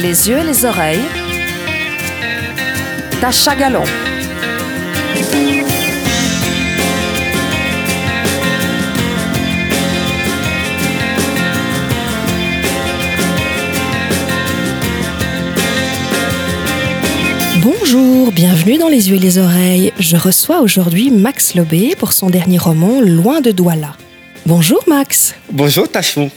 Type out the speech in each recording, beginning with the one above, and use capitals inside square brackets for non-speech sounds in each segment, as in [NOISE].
les yeux et les oreilles. Tacha Galon. Bonjour, bienvenue dans Les yeux et les oreilles. Je reçois aujourd'hui Max Lobé pour son dernier roman Loin de Douala. Bonjour Max. Bonjour Tachon.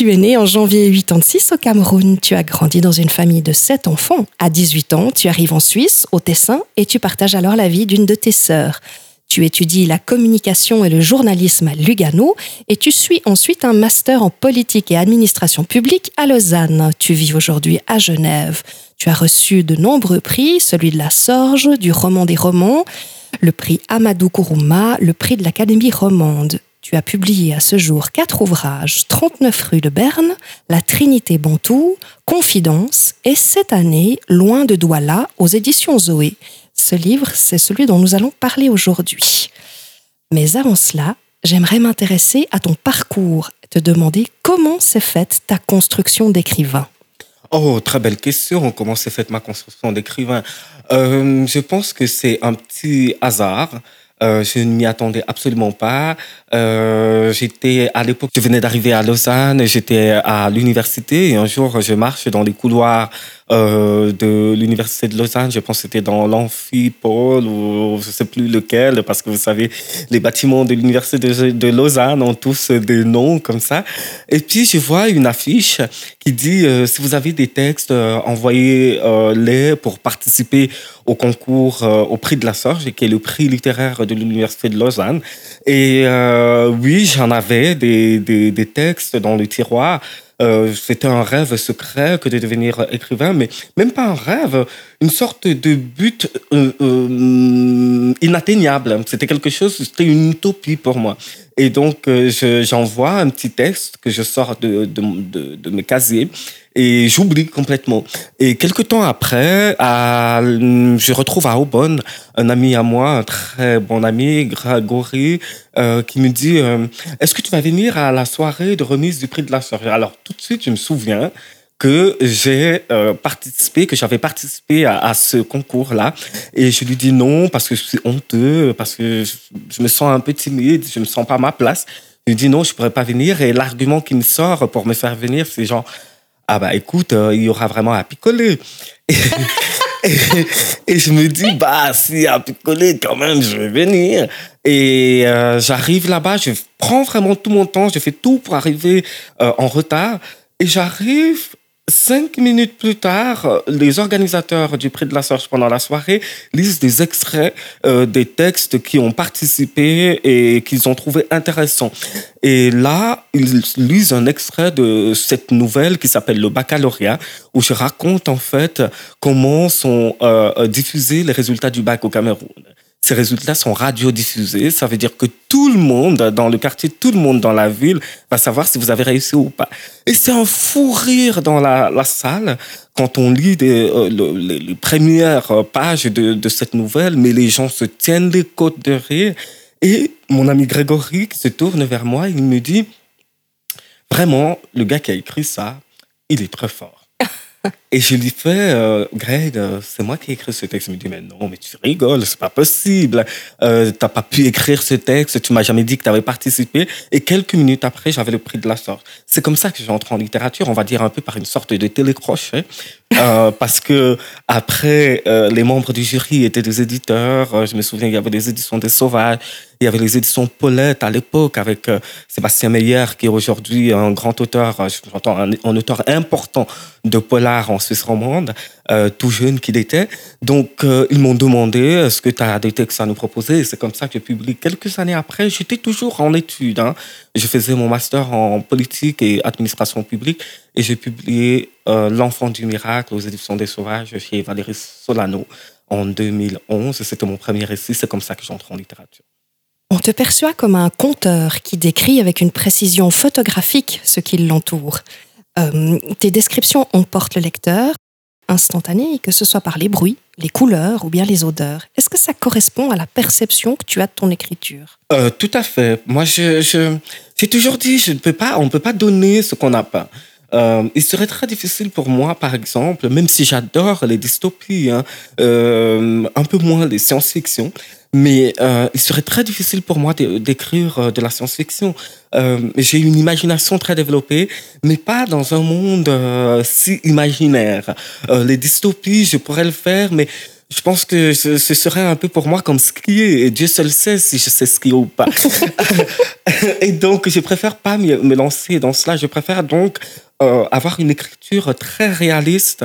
Tu es né en janvier 86 au Cameroun. Tu as grandi dans une famille de sept enfants. À 18 ans, tu arrives en Suisse, au Tessin, et tu partages alors la vie d'une de tes sœurs. Tu étudies la communication et le journalisme à Lugano et tu suis ensuite un master en politique et administration publique à Lausanne. Tu vis aujourd'hui à Genève. Tu as reçu de nombreux prix, celui de la Sorge, du roman des romans, le prix Amadou Kourouma, le prix de l'Académie romande. Tu as publié à ce jour quatre ouvrages 39 rue de Berne, La Trinité Bantou, Confidence et cette année Loin de Douala aux éditions Zoé. Ce livre, c'est celui dont nous allons parler aujourd'hui. Mais avant cela, j'aimerais m'intéresser à ton parcours, te demander comment s'est faite ta construction d'écrivain. Oh, très belle question. Comment s'est faite ma construction d'écrivain? Euh, Je pense que c'est un petit hasard. Euh, je ne m'y attendais absolument pas. Euh, j'étais à l'époque, je venais d'arriver à Lausanne, j'étais à l'université et un jour je marche dans les couloirs euh, de l'université de Lausanne. Je pense que c'était dans l'amphipole ou je sais plus lequel parce que vous savez, les bâtiments de l'université de, Lausanne ont tous des noms comme ça. Et puis je vois une affiche qui dit euh, si vous avez des textes, envoyez-les pour participer au concours au prix de la Sorge, qui est le prix littéraire de l'université de Lausanne. Et oui, j'en avais des, des, textes dans le tiroir. Euh, c'était un rêve secret que de devenir écrivain, mais même pas un rêve, une sorte de but euh, euh, inatteignable. C'était quelque chose, c'était une utopie pour moi. Et donc, j'envoie un petit texte que je sors de, de, de mes casiers et j'oublie complètement. Et quelques temps après, je retrouve à Aubonne un ami à moi, un très bon ami, Grégory, euh, qui me dit euh, Est-ce que tu vas venir à la soirée de remise du prix de la soirée? Alors tout de suite, je me souviens que j'ai euh, participé, que j'avais participé à, ce concours-là. Et je lui dis non parce que je suis honteux, parce que je, me sens un peu timide, je me sens pas à ma place. Je lui dis non, je pourrais pas venir. Et l'argument qui me sort pour me faire venir, c'est genre ah bah écoute, euh, il y aura vraiment à picoler. [LAUGHS] Et, je me dis, bah si à picoler quand même, je vais venir. Et euh, j'arrive là-bas, je prends vraiment tout mon temps, je fais tout pour arriver euh, en retard. Et j'arrive Cinq minutes plus tard, les organisateurs du Prix de la Sorge pendant la soirée lisent des extraits euh, des textes qui ont participé et qu'ils ont trouvé intéressants. Et là, ils lisent un extrait de cette nouvelle qui s'appelle Le Baccalauréat, où je raconte en fait comment sont euh, diffusés les résultats du bac au Cameroun. Ces résultats sont radiodiffusés. Ça veut dire que tout le monde dans le quartier, tout le monde dans la ville va savoir si vous avez réussi ou pas. Et c'est un fou rire dans la, la salle quand on lit euh, le, les, premières pages de, de, cette nouvelle, mais les gens se tiennent les côtes de rire. Et mon ami Grégory qui se tourne vers moi, il me dit, vraiment, le gars qui a écrit ça, il est très fort. [LAUGHS] Et je lui fais, euh, Greg, euh, c'est moi qui ai écrit ce texte. Il me dit, mais non, mais tu rigoles, c'est pas possible. Euh, t'as pas pu écrire ce texte, tu m'as jamais dit que tu avais participé. Et quelques minutes après, j'avais le prix de la sorte. C'est comme ça que j'entre en littérature, on va dire un peu par une sorte de télécrochet. euh, [LAUGHS] parce que après, les membres du jury étaient des éditeurs. Je me souviens, il y avait des éditions des Sauvages, il y avait les éditions Paulette à l'époque avec Sébastien Meyer, qui est aujourd'hui un grand auteur, j'entends un, un, auteur important de polar en Suisse romande, tout jeune qu'il était. Donc, ils m'ont demandé est-ce que tu as des textes à nous proposer C'est comme ça que j'ai publié. Quelques années après, j'étais toujours en études. Hein. Je faisais mon master en politique et administration publique et j'ai publié euh, L'enfant du miracle aux éditions des Sauvages chez Valérie Solano en 2011. C'était mon premier récit, c'est comme ça que j'entre en littérature. On te perçoit comme un conteur qui décrit avec une précision photographique ce qui l'entoure. Euh, tes descriptions emportent le lecteur, instantané, que ce soit par les bruits, les couleurs ou bien les odeurs. Est-ce que ça correspond à la perception que tu as de ton écriture? Euh, Tout à fait. Moi, je, je, j'ai toujours dit, je ne peux pas, on ne peut pas donner ce qu'on n'a pas. Euh, il serait très difficile pour moi, par exemple, même si j'adore les dystopies, hein, euh, un peu moins les science-fiction, mais euh, il serait très difficile pour moi d'écrire de la science-fiction. J'ai une imagination très développée, mais pas dans un monde si imaginaire. Les dystopies, je pourrais le faire, mais je pense que ce, ce, serait un peu pour moi comme skier, et Dieu seul sait si je sais skier ou pas. [LAUGHS] et donc, je préfère pas me lancer dans cela. Je préfère donc euh, avoir une écriture très réaliste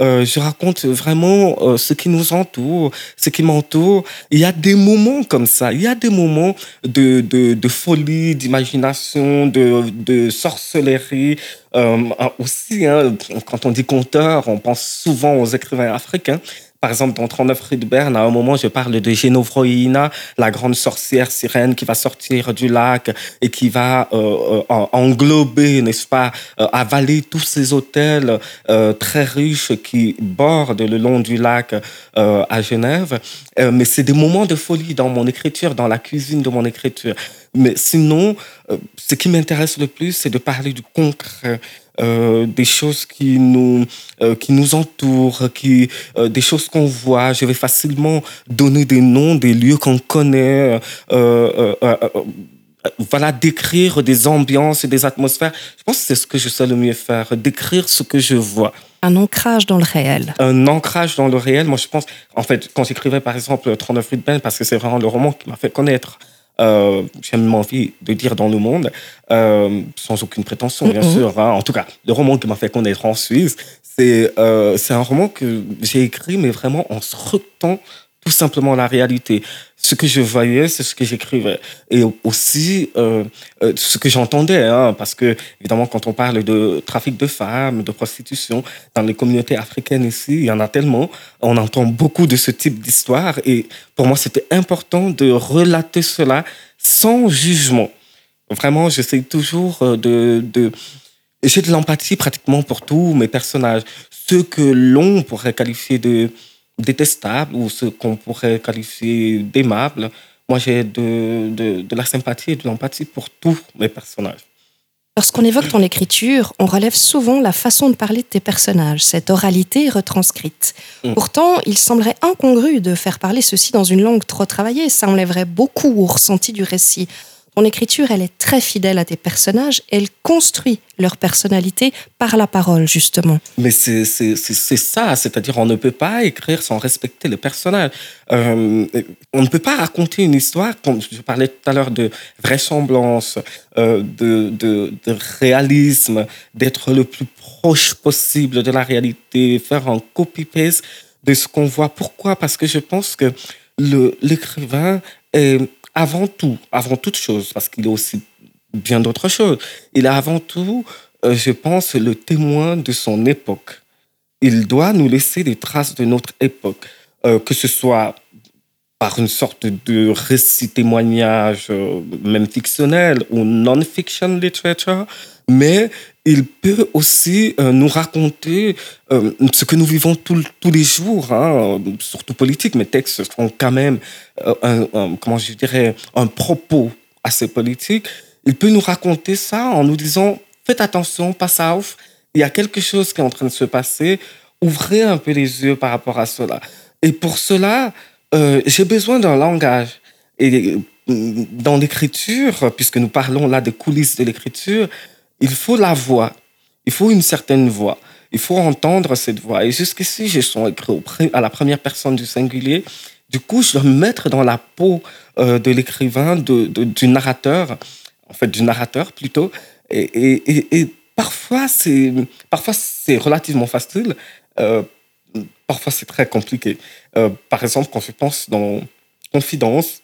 euh, je raconte vraiment euh, ce qui nous entoure, ce qui m'entoure. Il y a des moments comme ça. Il y a des moments de, de, de folie, d'imagination, de, de sorcellerie. Euh, aussi, hein, quand on dit conteur, on pense souvent aux écrivains africains. Par exemple, dans 39 rue de Berne, à un moment, je parle de Genovroïna, la grande sorcière sirène qui va sortir du lac et qui va euh, euh, englober, n'est-ce pas, euh, avaler tous ces hôtels très riches qui bordent le long du lac à Genève. Mais c'est des moments de folie dans mon écriture, dans la cuisine de mon écriture. Mais sinon, ce qui m'intéresse le plus, c'est de parler du concret euh, des choses qui nous, euh, qui nous entourent, qui, euh, des choses qu'on voit. Je vais facilement donner des noms des lieux qu'on connaît. Voilà, décrire des ambiances et des atmosphères. Je pense que c'est ce que je sais le mieux faire, décrire ce que je vois. Un ancrage dans le réel. Un ancrage dans le réel. Moi, je pense, en fait, quand j'écrivais par exemple 39 rue de Ben, parce que c'est vraiment le roman qui m'a fait connaître euh, j'ai même envie de dire dans le monde, euh, sans aucune prétention, bien mm -hmm. sûr. Hein. En tout cas, le roman qui m'a fait connaître en Suisse, c'est euh, un roman que j'ai écrit, mais vraiment en se tout simplement la réalité. Ce que je voyais, c'est ce que j'écrivais. Et aussi euh, euh, ce que j'entendais, hein, parce que évidemment, quand on parle de trafic de femmes, de prostitution, dans les communautés africaines ici, il y en a tellement. On entend beaucoup de ce type d'histoire. Et pour moi, c'était important de relater cela sans jugement. Vraiment, j'essaie toujours euh, de... de j'ai de l'empathie pratiquement pour tous mes personnages. Ceux que l'on pourrait qualifier de détestable ou ce qu'on pourrait qualifier d'aimable. Moi, j'ai de, de, de, la sympathie et de l'empathie pour tous mes personnages. Lorsqu'on évoque ton écriture, on relève souvent la façon de parler de tes personnages, cette oralité retranscrite. Mm. Pourtant, il semblerait incongru de faire parler ceci dans une langue trop travaillée. Ça enlèverait beaucoup au ressenti du récit. Ton écriture, elle est très fidèle à tes personnages. Elle construit leur personnalité par la parole, justement. Mais c'est ça, c'est-à-dire on ne peut pas écrire sans respecter le personnage. Euh, on ne peut pas raconter une histoire, comme je parlais tout à l'heure de vraisemblance, euh, de, de, de réalisme, d'être le plus proche possible de la réalité, faire un copy-paste de ce qu'on voit. Pourquoi? Parce que je pense que l'écrivain est avant tout, avant toute chose, parce qu'il est aussi bien d'autres choses, il est avant tout, euh, je pense, le témoin de son époque. Il doit nous laisser des traces de notre époque, euh, que ce soit par une sorte de récit témoignage, euh, même fictionnel ou non-fiction literature, mais il peut aussi euh, nous raconter euh, ce que nous vivons tout, tous les jours, hein, surtout politique. Mes textes ont quand même, euh, un, comment je dirais, un propos assez politique. Il peut nous raconter ça en nous disant, faites attention, passe à ouf, il y a quelque chose qui est en train de se passer, ouvrez un peu les yeux par rapport à cela. Et pour cela, j'ai besoin d'un langage. Et dans l'écriture, puisque nous parlons là des coulisses de l'écriture, il faut la voix. Il faut une certaine voix. Il faut entendre cette voix. Et jusqu'ici, je suis écrit à la première personne du singulier. Du coup, je dois me mettre dans la peau euh, de l'écrivain, de, du narrateur, en fait, du narrateur plutôt. Et, et, et parfois, c'est parfois c'est relativement facile. Euh, parfois, c'est très compliqué. Euh, par exemple, quand je pense dans Confidence,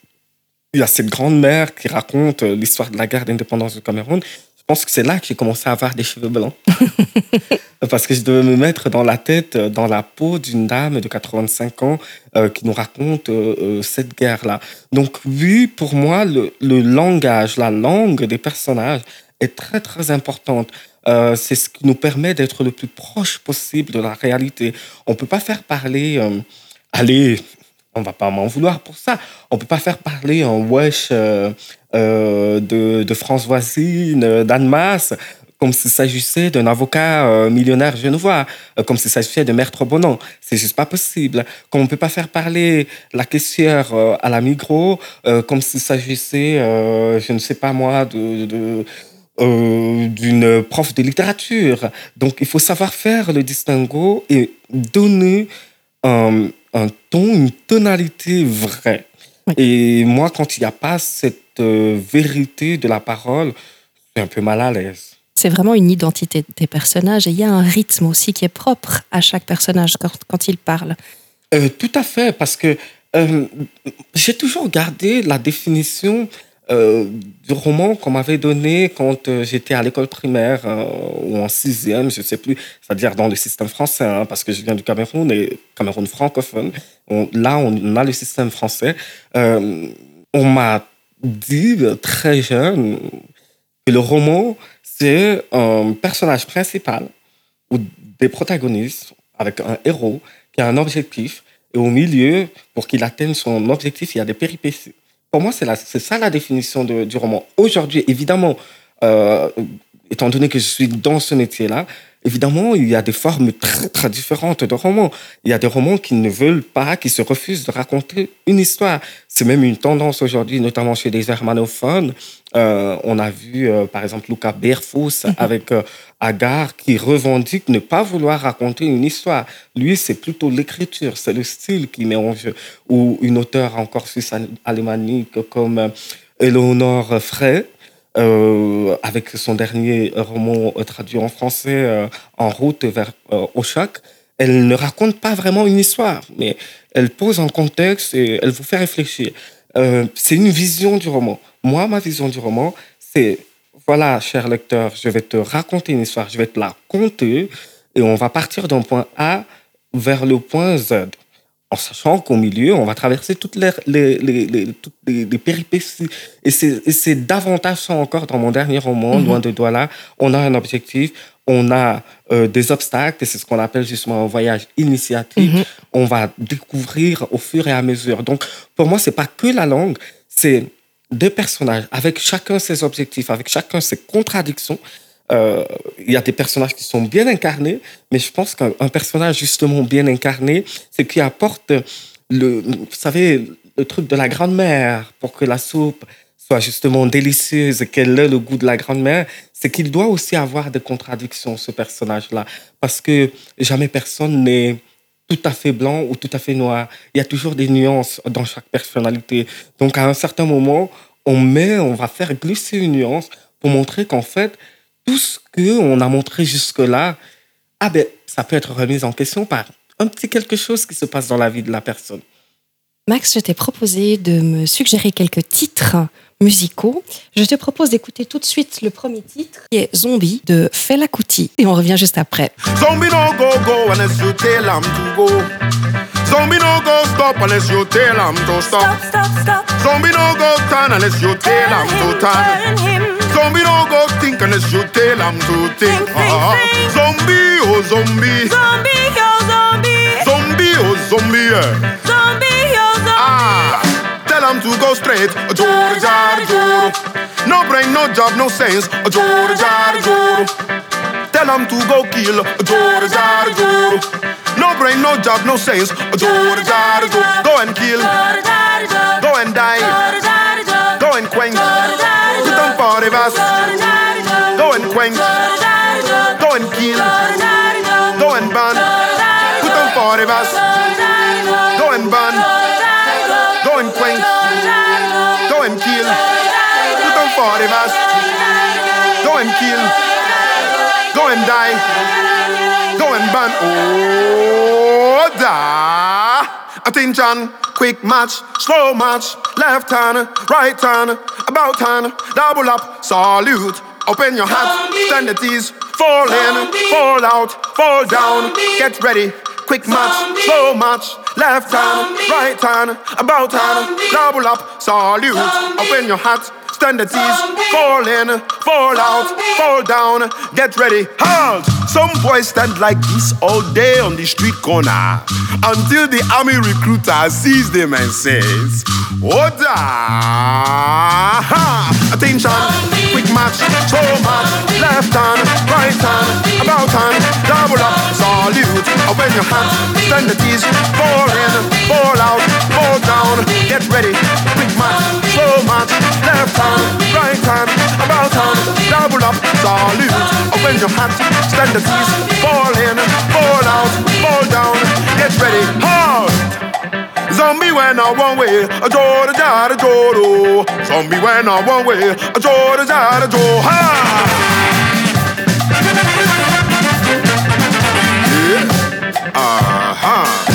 il y a cette grande mère qui raconte l'histoire de la guerre d'indépendance du Cameroun pense que c'est là que j'ai commencé à avoir des cheveux blancs. [LAUGHS] Parce que je devais me mettre dans la tête, euh, dans la peau d'une dame de 85 ans euh, qui nous raconte euh, cette guerre-là. Donc oui, pour moi, le, langage, la langue des personnages est très très importante. C'est ce qui nous permet d'être le plus proche possible de la réalité. On peut pas faire parler, allez, on va pas m'en vouloir pour ça. On peut pas faire parler un wesh euh, euh, de, de France voisine, d'Anne Masse, comme s'il s'agissait d'un avocat euh, millionnaire genevois, euh, comme s'il s'agissait de Maître Bonan. C'est juste pas possible. Comme on peut pas faire parler la caissière euh, à la Migros, comme s'il s'agissait, je ne sais pas moi, de, d'une prof de littérature. Donc, il faut savoir faire le distinguo et donner un, un ton, une tonalité vraie. Et moi, quand il n'y a pas cette vérité de la parole, je suis un peu mal à l'aise c'est vraiment une identité des personnages et il y a un rythme aussi qui est propre à chaque personnage quand, il parle. Euh, tout à fait, parce que euh, j'ai toujours gardé la définition euh, du roman qu'on m'avait donné quand j'étais à l'école primaire ou en sixième, je ne sais plus, c'est-à-dire dans le système français, hein, parce que je viens du Cameroun et Cameroun francophone. là, on a le système français. on m'a dit très jeune que le roman, c'est un personnage principal ou des protagonistes avec un héros qui a un objectif et au milieu, pour qu'il atteigne son objectif, il y a des péripéties. Pour moi, c'est ça la définition du roman. Aujourd'hui, évidemment, euh, étant donné que je suis dans ce métier-là, Évidemment, il y a des formes très, très différentes de romans. Il y a des romans qui ne veulent pas, qui se refusent de raconter une histoire. C'est même une tendance aujourd'hui, notamment chez les germanophones. Euh, on a vu, euh, par exemple, Luca Berfus mhm. avec euh, Agar qui revendique ne pas vouloir raconter une histoire. Lui, c'est plutôt l'écriture, c'est le style qui met en jeu. Ou une auteure encore suisse-alémanique comme Eleonore Frey, euh, avec son dernier roman euh, traduit en français, euh, En route vers Oshak, elle ne raconte pas vraiment une histoire, mais elle pose un contexte et elle vous fait réfléchir. c'est une vision du roman. Moi, ma vision du roman, c'est, voilà, cher lecteur, je vais te raconter une histoire, je vais te la conter, et on va partir d'un point A vers le point Z en sachant qu'au milieu, on va traverser toutes les, les, les, toutes les, péripéties. Et c'est davantage ça encore dans mon dernier roman, mhm. Loin de Douala. On a un objectif, on a euh, des obstacles, et c'est ce qu'on appelle justement un voyage initiatique. Mhm. On va découvrir au fur et à mesure. Donc, pour moi, c'est pas que la langue, c'est deux personnages avec chacun ses objectifs, avec chacun ses contradictions. Euh, il y a des personnages qui sont bien incarnés, mais je pense qu'un personnage justement bien incarné, c'est qui apporte le, vous savez, le truc de la grand-mère pour que la soupe soit justement délicieuse, qu'elle ait le goût de la grand-mère, c'est qu'il doit aussi avoir des contradictions, ce personnage-là, parce que jamais personne n'est tout à fait blanc ou tout à fait noir. Il y a toujours des nuances dans chaque personnalité. Donc à un certain moment, on met, on va faire glisser une nuance pour montrer qu'en fait, tout ce qu'on a montré jusque-là, ah ben, ça peut être remis en question par un petit quelque chose qui se passe dans la vie de la personne. Max, je t'ai proposé de me suggérer quelques titres musicaux. Je te propose d'écouter tout de suite le premier titre, qui est Zombie de Fela Kuti. Et on revient juste après. Zombie no go go unless you tell him to go. Zombie no go stop unless you tell him to stop. Stop, stop, stop. Zombie no go turn unless you tell him to turn. Zombie no go think unless you tell him to think. think, uh-huh. think. Zombie oh zombie. Zombie oh zombie. Zombie oh zombie. Yeah. Zombie oh zombie. Ah. Tell them to go straight. Joro jari joro. No brain, no job, no sense. Joro jari joro. Tell them to go kill. Joro jari joro. No brain, no job, no sense. Joro jari joro. Go and kill. Go and die. Go and quench. Put on. Go and quench. And die, go and burn. Oh, da! Attention, quick match, slow match, left turn, right turn, about turn, double up, salute. Open your hat, stand at ease, fall in, fall out, fall down, get ready, quick match, slow match, left hand, right hand, about hand, double up, salute, open your hat, stand at ease, fall in, fall out, fall down, get ready, halt! Some boys stand like this all day on the street corner. Until the army recruiter sees them and says, Order! Attention, quick match, so much, left hand, right hand, about time, double up, salute. When your hands. Stand the tees, fall in, fall out, fall down, get ready, quick right hand, about time, double up, salute. When your hands stand the tees, fall in, fall out, fall down, get ready, hard. Zombie when I one way, a door to die to door. Zombie when I one way, a door to die to door. Ha! Yeah. Uh-huh.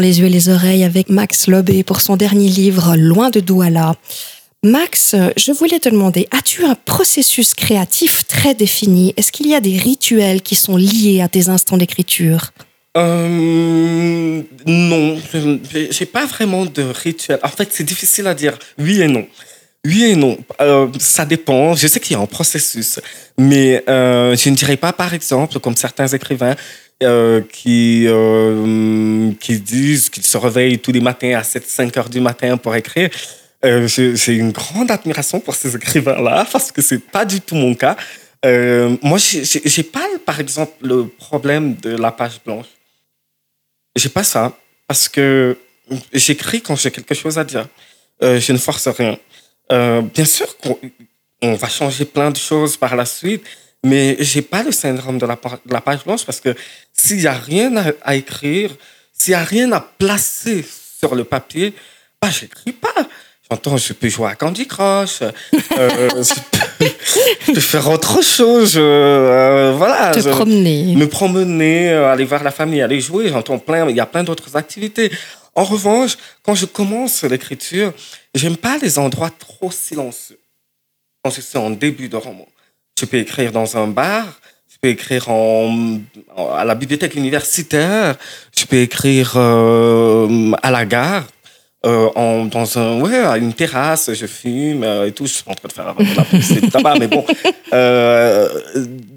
Les yeux et les oreilles avec Max Lobé pour son dernier livre Loin de Douala. Max, je voulais te demander, as-tu un processus créatif très défini? Est-ce qu'il y a des rituels qui sont liés à tes instants d'écriture? Euh, non, j'ai pas vraiment de rituel. En fait, c'est difficile à dire oui et non. Oui et non. Euh, ça dépend. Je sais qu'il y a un processus, mais euh, je ne dirais pas, par exemple, comme certains écrivains euh, qui euh, qui disent qu'ils se réveillent tous les matins à 7-5 heures du matin pour écrire. Euh, j'ai une grande admiration pour ces écrivains-là parce que c'est pas du tout mon cas. Euh, moi, j'ai- pas, par exemple, le problème de la page blanche. J'ai pas ça parce que j'écris quand j'ai quelque chose à dire. Je ne force rien. Bien sûr qu'on on va changer plein de choses par la suite, mais j'ai pas le syndrome de la, pa- de la page blanche parce que s'il y a rien à, à écrire, s'il y a rien à placer sur le papier, bah j'écris pas. J'entends, je peux jouer à Candy Crush, euh, [LAUGHS] je, peux, je peux faire autre chose, euh, voilà. Te je- promener me promener, euh, aller voir la famille, aller jouer. J'entends plein, il y a plein d'autres activités. En revanche, quand je commence l'écriture, j'aime pas les endroits trop silencieux. Quand je suis en début de roman, je peux écrire dans un bar, je peux écrire en, en- à la bibliothèque universitaire, je peux écrire euh, à la gare. Euh, en, dans un, ouais, à une terrasse, je fume euh, et tout. Je suis en train de faire la publicité de tabac, mais bon. [LAUGHS] Euh,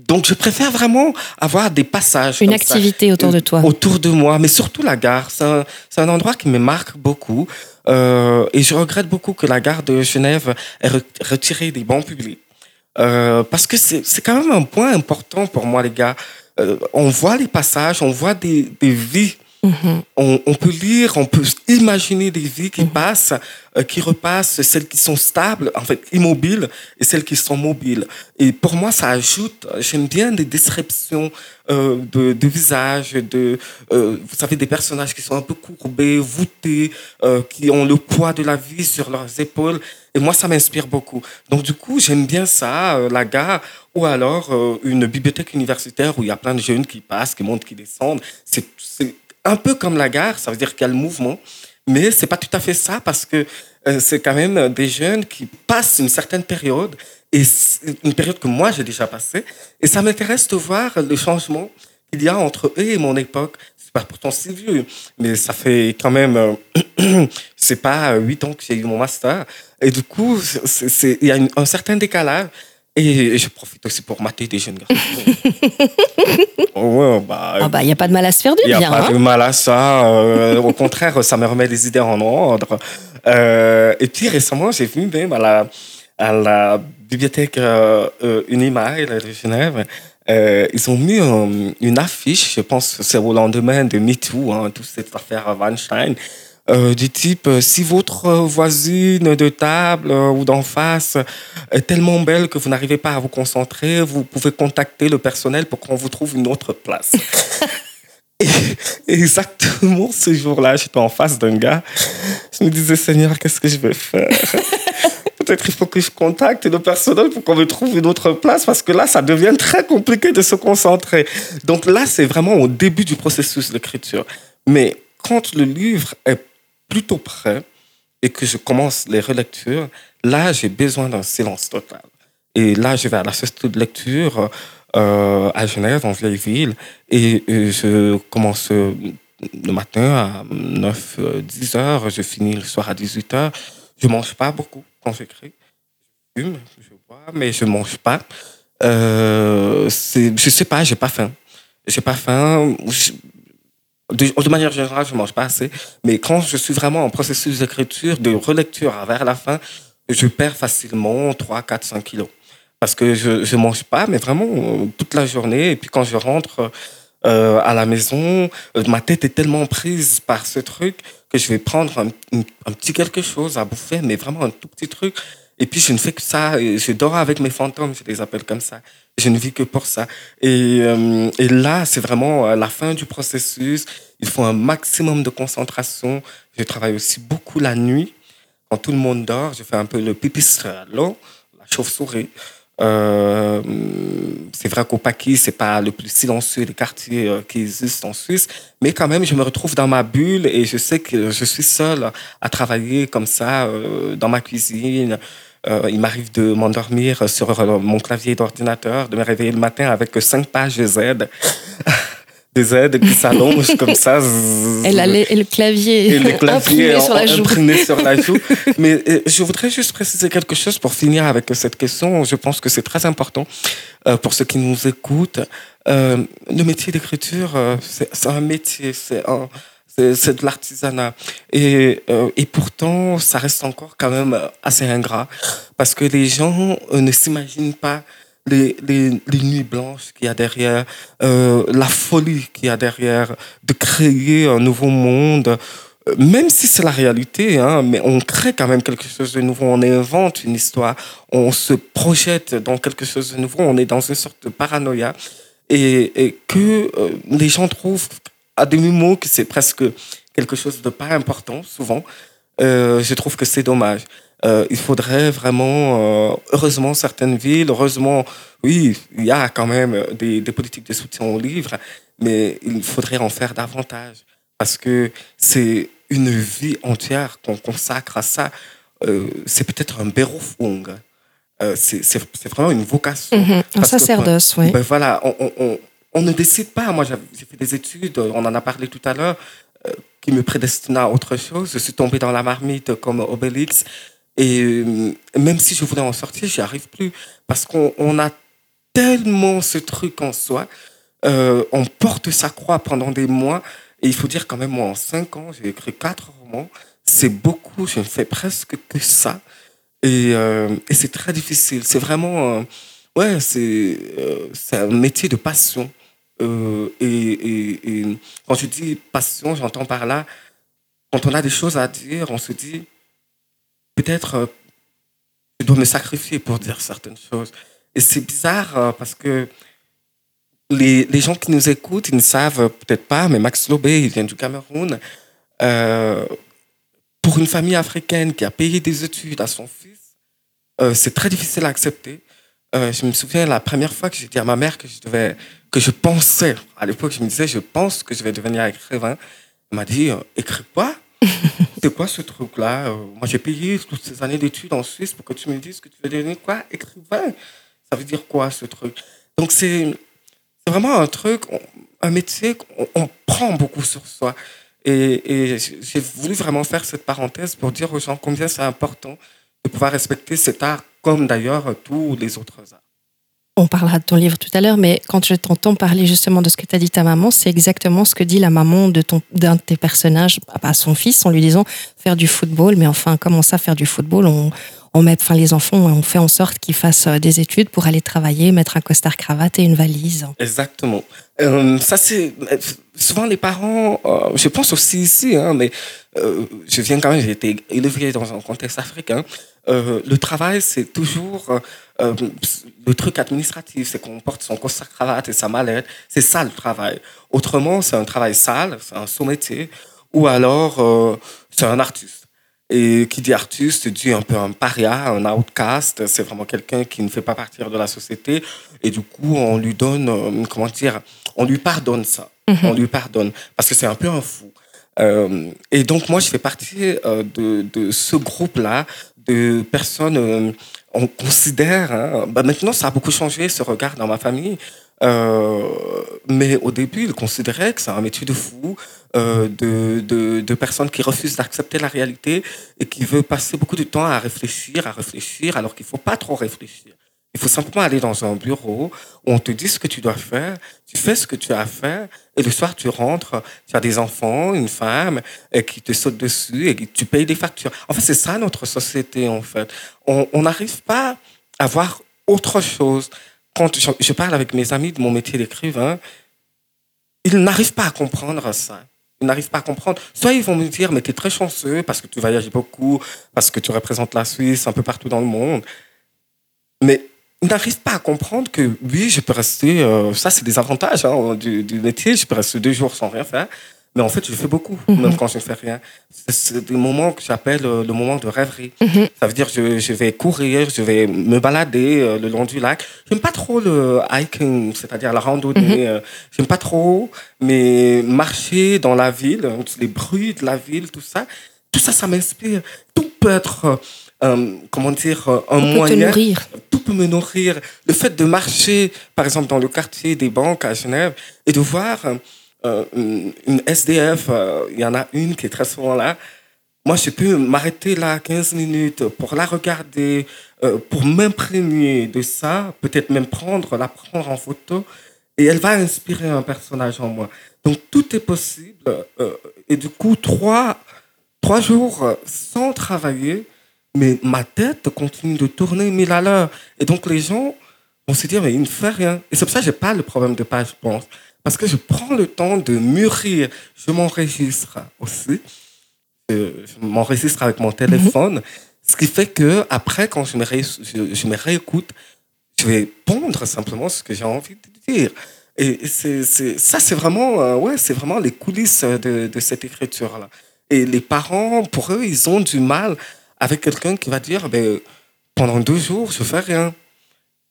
donc, je préfère vraiment avoir des passages. Une ça activité autour de toi. autour de moi, mais surtout la gare. C'est un, un endroit qui me marque beaucoup. Et je regrette beaucoup que la gare de Genève ait re- retiré des bancs publics. Euh, parce que c'est quand même un point important pour moi, les gars. Euh, on voit les passages, on voit des, des vies. Mhm. On, on peut lire, on peut imaginer des vies qui passent, euh, qui repassent, celles qui sont stables, en fait immobiles, et celles qui sont mobiles. Et pour moi, ça ajoute, j'aime bien des descriptions euh, de, de visages, de, euh, vous savez, des personnages qui sont un peu courbés, voûtés, qui ont le poids de la vie sur leurs épaules. Et moi, ça m'inspire beaucoup. Donc, du coup, j'aime bien ça, euh, la gare, ou alors euh, une bibliothèque universitaire où il y a plein de jeunes qui passent, qui montent, qui descendent. C'est un peu comme la gare, ça veut dire qu'il y a le mouvement. Mais c'est pas tout à fait ça parce que euh, c'est quand même des jeunes qui passent une certaine période et une période que moi j'ai déjà passée. Et ça m'intéresse de voir le changement qu'il y a entre eux et mon époque. C'est pas pourtant si vieux, mais ça fait quand même, euh, [CLEARS THROAT] c'est pas huit ans que j'ai eu mon master. Et du coup, il y a un certain décalage. Et je profite aussi pour mater des jeunes garçons. [LAUGHS] ouais, bah, Ah bah, il n'y a pas de mal à se faire du il n'y a bien. pas hein. de mal à ça. euh, au contraire, ça me remet les idées en ordre. Euh, et puis récemment, j'ai vu même à la, à la bibliothèque euh, euh, Unimail de Genève, ils ont mis une affiche, je pense que c'est au lendemain de MeToo, hein, toute cette affaire Weinstein, euh, du type euh, si votre voisine de table euh, ou d'en face est tellement belle que vous n'arrivez pas à vous concentrer, vous pouvez contacter le personnel pour qu'on vous trouve une autre place. [LAUGHS] Et exactement ce jour-là, j'étais en face d'un gars. Je me disais, Seigneur, qu'est-ce que je vais faire? [LAUGHS] Peut-être il faut que je contacte le personnel pour qu'on me trouve une autre place parce que là, ça devient très compliqué de se concentrer. Donc là, c'est vraiment au début du processus d'écriture. Mais quand le livre est plutôt prêt et que je commence les relectures, là, j'ai besoin d'un silence total. Et là, je vais à la société de lecture euh, à Genève, en vieille ville, et, euh, je commence euh, le matin à 9, euh, 10 heures, je finis le soir à 18 heures. Je mange pas beaucoup quand j'écris. Je fume, je bois, mais je mange pas. Euh, je sais pas, j'ai pas faim. J'ai pas faim. De, manière générale, je mange pas assez. Mais quand je suis vraiment en processus d'écriture, de relecture vers la fin, je perds facilement 3, 4, 5 kilos. Parce que je ne mange pas, mais vraiment euh, toute la journée. Et puis quand je rentre euh, à la maison, euh, ma tête est tellement prise par ce truc que je vais prendre un- un petit quelque chose à bouffer, mais vraiment un tout petit truc. Et puis je ne fais que ça. Je dors avec mes fantômes, je les appelle comme ça. Je ne vis que pour ça. Et, euh, là, c'est vraiment la fin du processus. Il faut un maximum de concentration. Je travaille aussi beaucoup la nuit. Quand tout le monde dort, je fais un peu le pipistrello, la chauve-souris. Euh, c'est vrai qu'au Paquis, c'est pas le plus silencieux des quartiers euh, qui existent en Suisse, mais quand même, je me retrouve dans ma bulle et je sais que je suis seul à travailler comme ça dans ma cuisine. Euh, il m'arrive de m'endormir sur euh, mon clavier d'ordinateur, de me réveiller le matin avec cinq pages [LAUGHS] de Z, des Z qui s'allongent comme ça. [LAUGHS] Elle a les- et le clavier, Et le [LAUGHS] clavier imprimé sur la joue. imprimé sur la joue. Mais euh, je voudrais juste préciser quelque chose pour finir avec cette question. Je pense que c'est très important pour ceux qui nous écoutent. Le métier d'écriture, c'est un métier, c'est un- c'est de l'artisanat. Et, euh, et pourtant, ça reste encore quand même assez ingrat parce que les gens euh, ne s'imaginent pas les, les, nuits blanches qu'il y a derrière, euh, la folie qu'il y a derrière, de créer un nouveau monde, même si c'est la réalité, hein, mais on crée quand même quelque chose de nouveau, on invente une histoire, on se projette dans quelque chose de nouveau, on est dans une sorte de paranoïa, et, et que les gens trouvent à demi-mot que c'est presque quelque chose de pas important, souvent. Euh, je trouve que c'est dommage. Euh, il faudrait vraiment, euh, heureusement, certaines villes, heureusement, oui, il y a quand même des, des politiques de soutien aux livres, mais il faudrait en faire davantage parce que c'est une vie entière qu'on consacre à ça. Euh, c'est peut-être un berufung. C'est vraiment une vocation. Mhm, Un que, sacerdoce, oui. ben voilà, on, on, on, ne décide pas. Moi, j'ai fait des études, on en a parlé tout à l'heure, euh, qui me prédestinaient à autre chose. Je suis tombé dans la marmite comme Obélix. Et euh, même si je voulais en sortir, j'y arrive plus. Parce qu'on on a tellement ce truc en soi. Euh, on porte sa croix pendant des mois. Et il faut dire quand même, moi, en cinq ans, j'ai écrit quatre romans. C'est beaucoup. Je ne fais presque que ça. Et, et c'est très difficile. C'est vraiment... ouais, c'est un métier de passion. Euh, et, quand je dis passion, j'entends par là, quand on a des choses à dire, on se dit, peut-être, euh, je dois me sacrifier pour dire certaines choses. Et c'est bizarre euh, parce que les, les gens qui nous écoutent, ils ne savent peut-être pas, mais Max Lobé, il vient du Cameroun. Pour une famille africaine qui a payé des études à son fils, c'est très difficile à accepter. Euh, je me souviens la première fois que j'ai dit à ma mère que je devais, que je pensais, à l'époque, je me disais, je pense que je vais devenir écrivain. Elle m'a dit, euh, écris quoi [LAUGHS] C'est quoi ce truc-là? Euh, Moi, j'ai payé toutes ces années d'études en Suisse pour que tu me dises que tu veux devenir quoi? Écrivain. Ça veut dire quoi ce truc? Donc, c'est vraiment un truc, on- un métier qu'on on prend beaucoup sur soi. Et, et j'ai voulu vraiment faire cette parenthèse pour dire aux gens combien c'est important de pouvoir respecter cet art, comme d'ailleurs tous les autres arts. On parlera de ton livre tout à l'heure, mais quand je t'entends parler justement de ce que t'as dit ta maman, c'est exactement ce que dit la maman de ton d'un de tes personnages à son fils en lui disant faire du football. Mais enfin, comment ça faire du football? On on met, enfin les enfants, on fait en sorte qu'ils fassent euh, des études pour aller travailler, mettre un costard cravate et une valise. Exactement. Euh, ça c'est souvent les parents. euh, je pense aussi ici, hein, mais euh, je viens quand même. J'ai été élevé dans un contexte africain. Euh, le travail, c'est toujours euh, euh, le truc administratif, c'est qu'on porte son costard cravate et sa mallette. C'est ça le travail. Autrement, c'est un travail sale, c'est un sous-métier, ou alors euh, c'est un artiste. Et qui dit artiste dit un peu un paria, un outcast. C'est vraiment quelqu'un qui ne fait pas partir de la société. Et du coup, on lui donne, comment dire, on lui pardonne ça. On lui pardonne. Parce que c'est un peu un fou. Euh, et donc, moi, je fais partie euh, de, de ce groupe-là de personnes. euh, on considère. hein, bah maintenant, ça a beaucoup changé, ce regard dans ma famille. Euh, mais au début, ils considéraient que c'est un métier de fou, euh, de, de, de personnes qui refusent d'accepter la réalité et qui veulent passer beaucoup de temps à réfléchir, à réfléchir, alors qu'il faut pas trop réfléchir. Il faut simplement aller dans un bureau où on te dit ce que tu dois faire, tu fais ce que tu as à faire, et le soir tu rentres, tu as des enfants, une femme, et qui te saute dessus et tu payes des factures. En fait, c'est ça notre société, en fait. On n'arrive pas à voir autre chose. Quand je, je parle avec mes amis de mon métier d'écrivain, ils n'arrivent pas à comprendre ça. Ils n'arrivent pas à comprendre. Soit ils vont me dire, mais tu es très chanceux parce que tu voyages beaucoup, parce que tu représentes la Suisse un peu partout dans le monde. Mais ils n'arrivent pas à comprendre que oui, je peux rester, euh, ça c'est des avantages hein, du, du métier, je peux rester deux jours sans rien faire. Mais en fait, je fais beaucoup, même quand je ne fais rien. C'est- des moments que j'appelle euh, le moment de rêverie. Ça veut dire que je, je vais courir, je vais me balader euh, le long du lac. J'aime pas trop le hiking, c'est-à-dire la randonnée. euh, J'aime pas trop, mais marcher dans la ville, les bruits de la ville, tout ça, tout ça, ça m'inspire. Tout peut être, euh, euh, comment dire, euh, un On moyen nourrir. tout peut me nourrir. Le fait de marcher, par exemple, dans le quartier des banques à Genève et de voir euh, une SDF, euh, il y en a une qui est très souvent là. Moi, je peux m'arrêter là 15 minutes pour la regarder, pour m'imprégner de ça, peut-être même prendre, la prendre en photo, et elle va inspirer un personnage en moi. Donc, tout est possible. et du coup, trois, trois jours sans travailler, mais ma tête continue de tourner mille à l'heure. Et donc, les gens vont se dire, mais il ne fait rien. Et c'est pour ça que je n'ai pas le problème de page, je pense. Parce que je prends le temps de mûrir. Je m'enregistre aussi. Je, je m'enregistre avec mon téléphone. Ce qui fait que après, quand je me, ré- je, je me réécoute, je vais pondre simplement ce que j'ai envie de dire. Et c'est, c'est, ça, c'est vraiment, euh, ouais, c'est vraiment les coulisses de, de cette écriture-là. Et les parents, pour eux, ils ont du mal avec quelqu'un qui va dire, ben, pendant deux jours, je fais rien.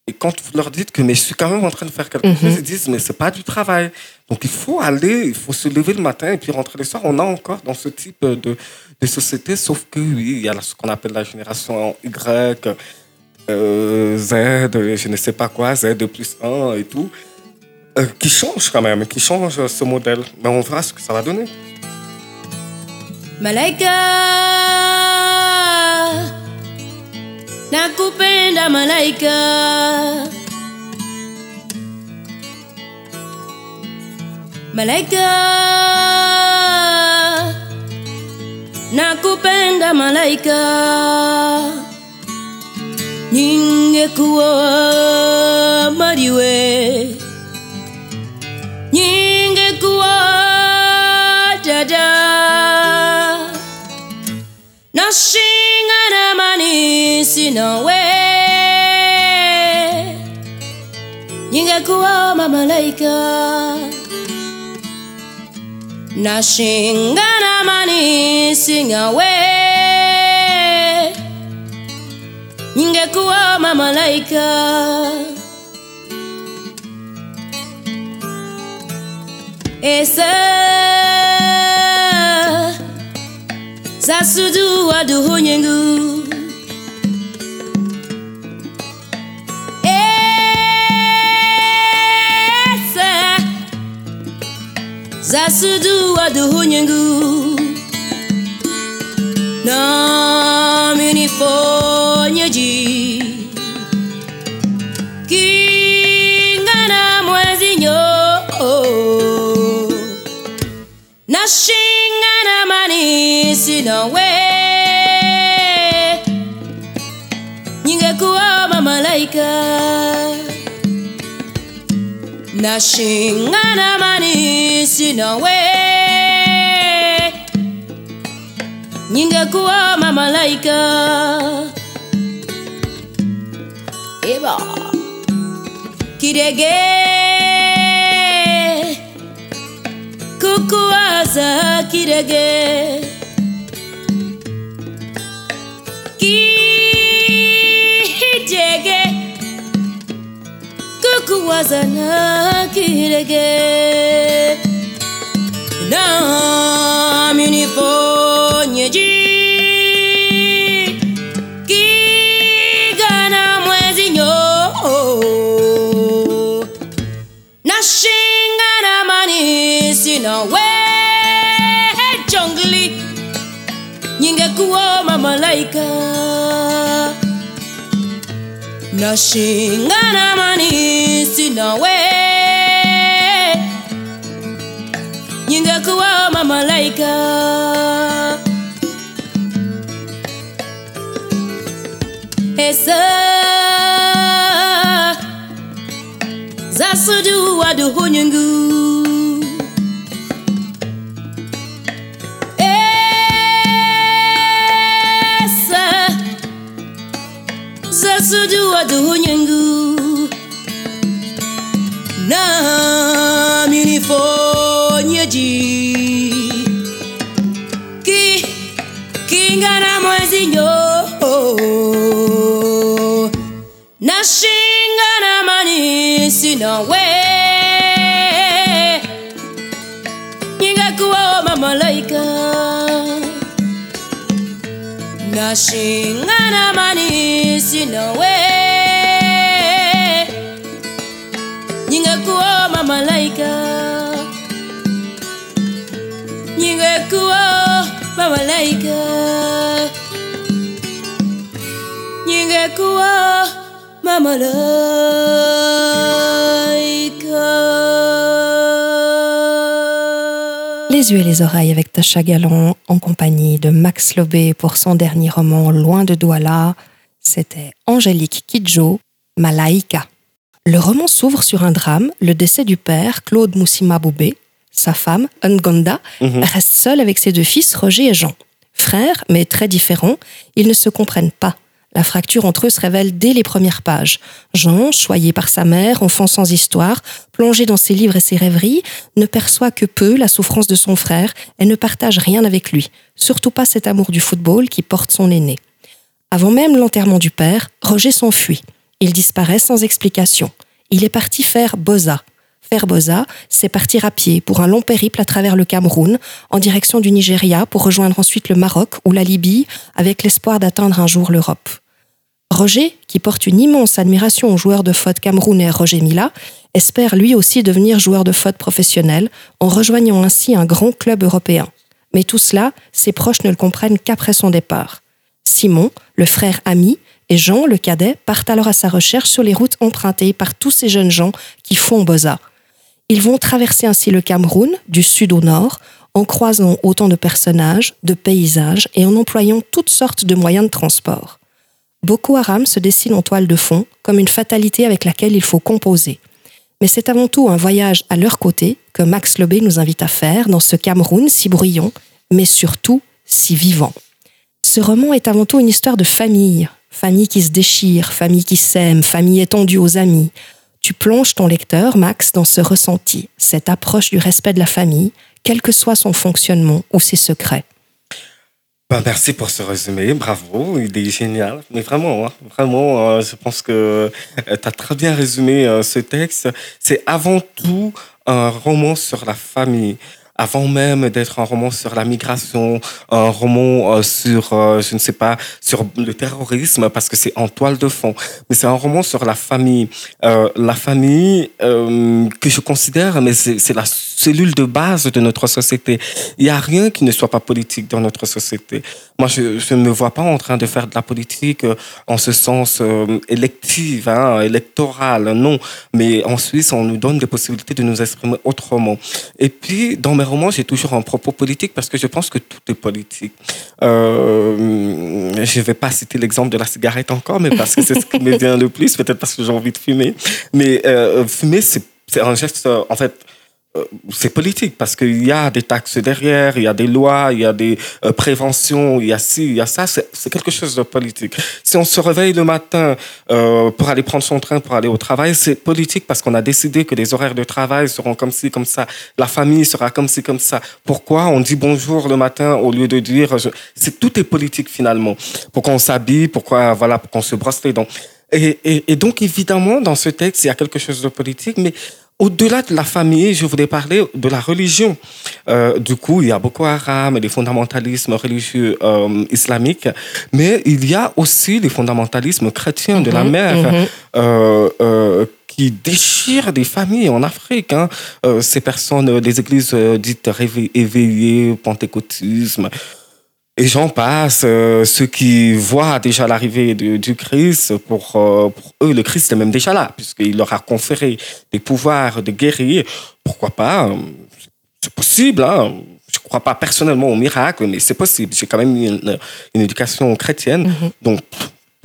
Et quand vous leur dites que mais je suis quand même en train de faire quelque chose, ils disent mais c'est pas du travail. Donc il faut aller, il faut se lever le matin et puis rentrer le soir. On a encore dans ce type de, de société, sauf que oui, il y a ce qu'on appelle la génération Y, euh, Z, je ne sais pas quoi, Z plus 1 et tout, euh, qui change quand même, qui change ce modèle. Mais on verra ce que ça va donner. Malaika Nakupenda malaika. Malaika. Nakupenda malaika. Ningekuwa mariwe Ningekuwa dada Nashingana sina we ningekuwa mamalaika. Nashingana mani singa we ningekuwa mamalaika. Esa. Zasudu waduhu nyengu. zasudu waduhunyengu na minifonyeji kinga na mwezinyo nashingana shinga na manisi na nyingekuwa mamalaika malaika nashingana mani sinawe ningekuwa mamalaika. Eba. Kidege kukuwaza kidege bazana kirege. No. nashingana mani sina we. Ningekuwa mamalaika. Esa za sudu waduhu bado nyengu. Nami nifonyeji ki kinga na mwezi nyo. Nashinga na manisi nawe ningekuwa mamalaika nashinga na manisi nawe Les yeux et les oreilles avec Tasha Galon en compagnie de Max Lobé pour son dernier roman Loin de Douala. C'était Angélique Kidjo, Malaïka. Le roman s'ouvre sur un drame, le décès du père, Claude Moussima Boubé. Sa femme, Ngonda, reste seule avec ses deux fils, Roger et Jean. Frères, mais très différents, ils ne se comprennent pas. La fracture entre eux se révèle dès les premières pages. Jean, choyé par sa mère, enfant sans histoire, plongé dans ses livres et ses rêveries, ne perçoit que peu la souffrance de son frère et ne partage rien avec lui, surtout pas cet amour du football qui porte son aîné. Avant même l'enterrement du père, Roger s'enfuit. Il disparaît sans explication. Il est parti faire Boza. Faire Boza, c'est partir à pied pour un long périple à travers le Cameroun, en direction du Nigeria pour rejoindre ensuite le Maroc ou la Libye, avec l'espoir d'atteindre un jour l'Europe. Roger, qui porte une immense admiration au joueur de foot camerounais Roger Mila, espère lui aussi devenir joueur de foot professionnel en rejoignant ainsi un grand club européen. Mais tout cela, ses proches ne le comprennent qu'après son départ. Simon, le frère ami, et Jean, le cadet, partent alors à sa recherche sur les routes empruntées par tous ces jeunes gens qui font Boza. Ils vont traverser ainsi le Cameroun, du sud au nord, en croisant autant de personnages, de paysages et en employant toutes sortes de moyens de transport. Boko Haram se dessine en toile de fond comme une fatalité avec laquelle il faut composer. Mais c'est avant tout un voyage à leur côté que Max Lobé nous invite à faire dans ce Cameroun si bruyant, mais surtout si vivant. Ce roman est avant tout une histoire de famille, famille qui se déchire, famille qui s'aime, famille étendue aux amis. Tu plonges ton lecteur, Max, dans ce ressenti, cette approche du respect de la famille, quel que soit son fonctionnement ou ses secrets. Ben, merci pour ce résumé, bravo, il est génial. Mais vraiment, hein, vraiment, euh, je pense que tu as très bien résumé euh, ce texte. C'est avant tout un roman sur la famille. Avant même d'être un roman sur la migration, un roman euh, sur, euh, je ne sais pas, sur le terrorisme, parce que c'est en toile de fond. Mais c'est un roman sur la famille. Euh, la famille que je considère, mais c'est la cellules de base de notre société. Il n'y a rien qui ne soit pas politique dans notre société. Moi, je, ne me vois pas en train de faire de la politique euh, en ce sens euh, élective, hein, électorale, non. Mais en Suisse, on nous donne des possibilités de nous exprimer autrement. Et puis, dans mes romans, j'ai toujours un propos politique parce que je pense que tout est politique. Euh, je ne vais pas citer l'exemple de la cigarette encore, mais parce que c'est ce qui me [LAUGHS] vient le plus, peut-être parce que j'ai envie de fumer. Mais fumer, c'est un geste, en fait, c'est politique parce qu'il y a des taxes derrière, il y a des lois, il y a des euh, préventions, il y a ci, il y a ça. C'est quelque chose de politique. Si on se réveille le matin euh, pour aller prendre son train pour aller au travail, c'est politique parce qu'on a décidé que les horaires de travail seront comme ci, comme ça. La famille sera comme ci, comme ça. Pourquoi on dit bonjour le matin au lieu de dire... je- C'est tout est politique finalement. Pourquoi on s'habille, pourquoi voilà, pour qu'on se brosse les dents. Et, et, et donc évidemment dans ce texte il y a quelque chose de politique, mais au-delà de la famille, je voulais parler de la religion. Euh, du coup, il y a Boko Haram et les fondamentalismes religieux euh, islamiques, mais il y a aussi les fondamentalismes chrétiens de la Mhm, mer mhm. euh, euh, qui déchirent des familles en Afrique. Hein. Ces personnes des églises dites éveillées, pentecôtisme, et j'en passe, euh, ceux qui voient déjà l'arrivée du, Christ, pour, euh, pour eux, le Christ est même déjà là, puisqu'il leur a conféré des pouvoirs de guérir. Pourquoi pas euh, C'est possible. Hein. Je ne crois pas personnellement au miracle, mais c'est possible. J'ai quand même une, une éducation chrétienne. Donc,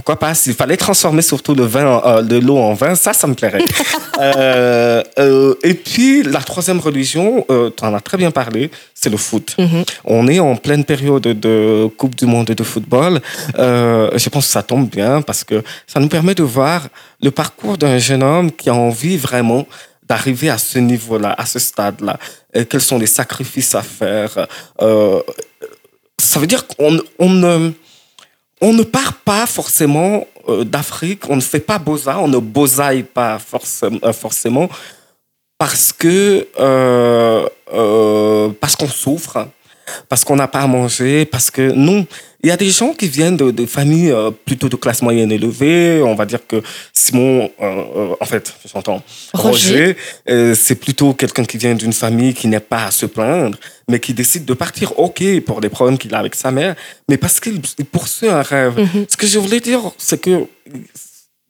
pourquoi pas? S'il fallait transformer surtout le vin, euh, de l'eau en vin, ça, ça me plairait. [LAUGHS] Euh, euh, et puis, la troisième religion, euh, tu en as très bien parlé, c'est le foot. On est en pleine période de Coupe du Monde de football. Euh, je pense que ça tombe bien parce que ça nous permet de voir le parcours d'un jeune homme qui a envie vraiment d'arriver à ce niveau-là, à ce stade-là. Quels sont les sacrifices à faire? Euh, Ça veut dire qu'on on on ne part pas forcément euh, d'Afrique, on ne fait pas beaux-arts, on ne beaux-aille pas forcément, euh, forcément parce que euh, parce qu'on souffre, parce qu'on n'a pas à manger, parce que non. Il y a des gens qui viennent de, de familles euh, plutôt de classe moyenne élevée. On va dire que Simon, euh, euh, en fait, j'entends Roger. Roger, c'est plutôt quelqu'un qui vient d'une famille qui n'est pas à se plaindre, mais qui décide de partir, ok, pour les problèmes qu'il a avec sa mère, mais parce qu'il il poursuit un rêve. Ce que je voulais dire, c'est que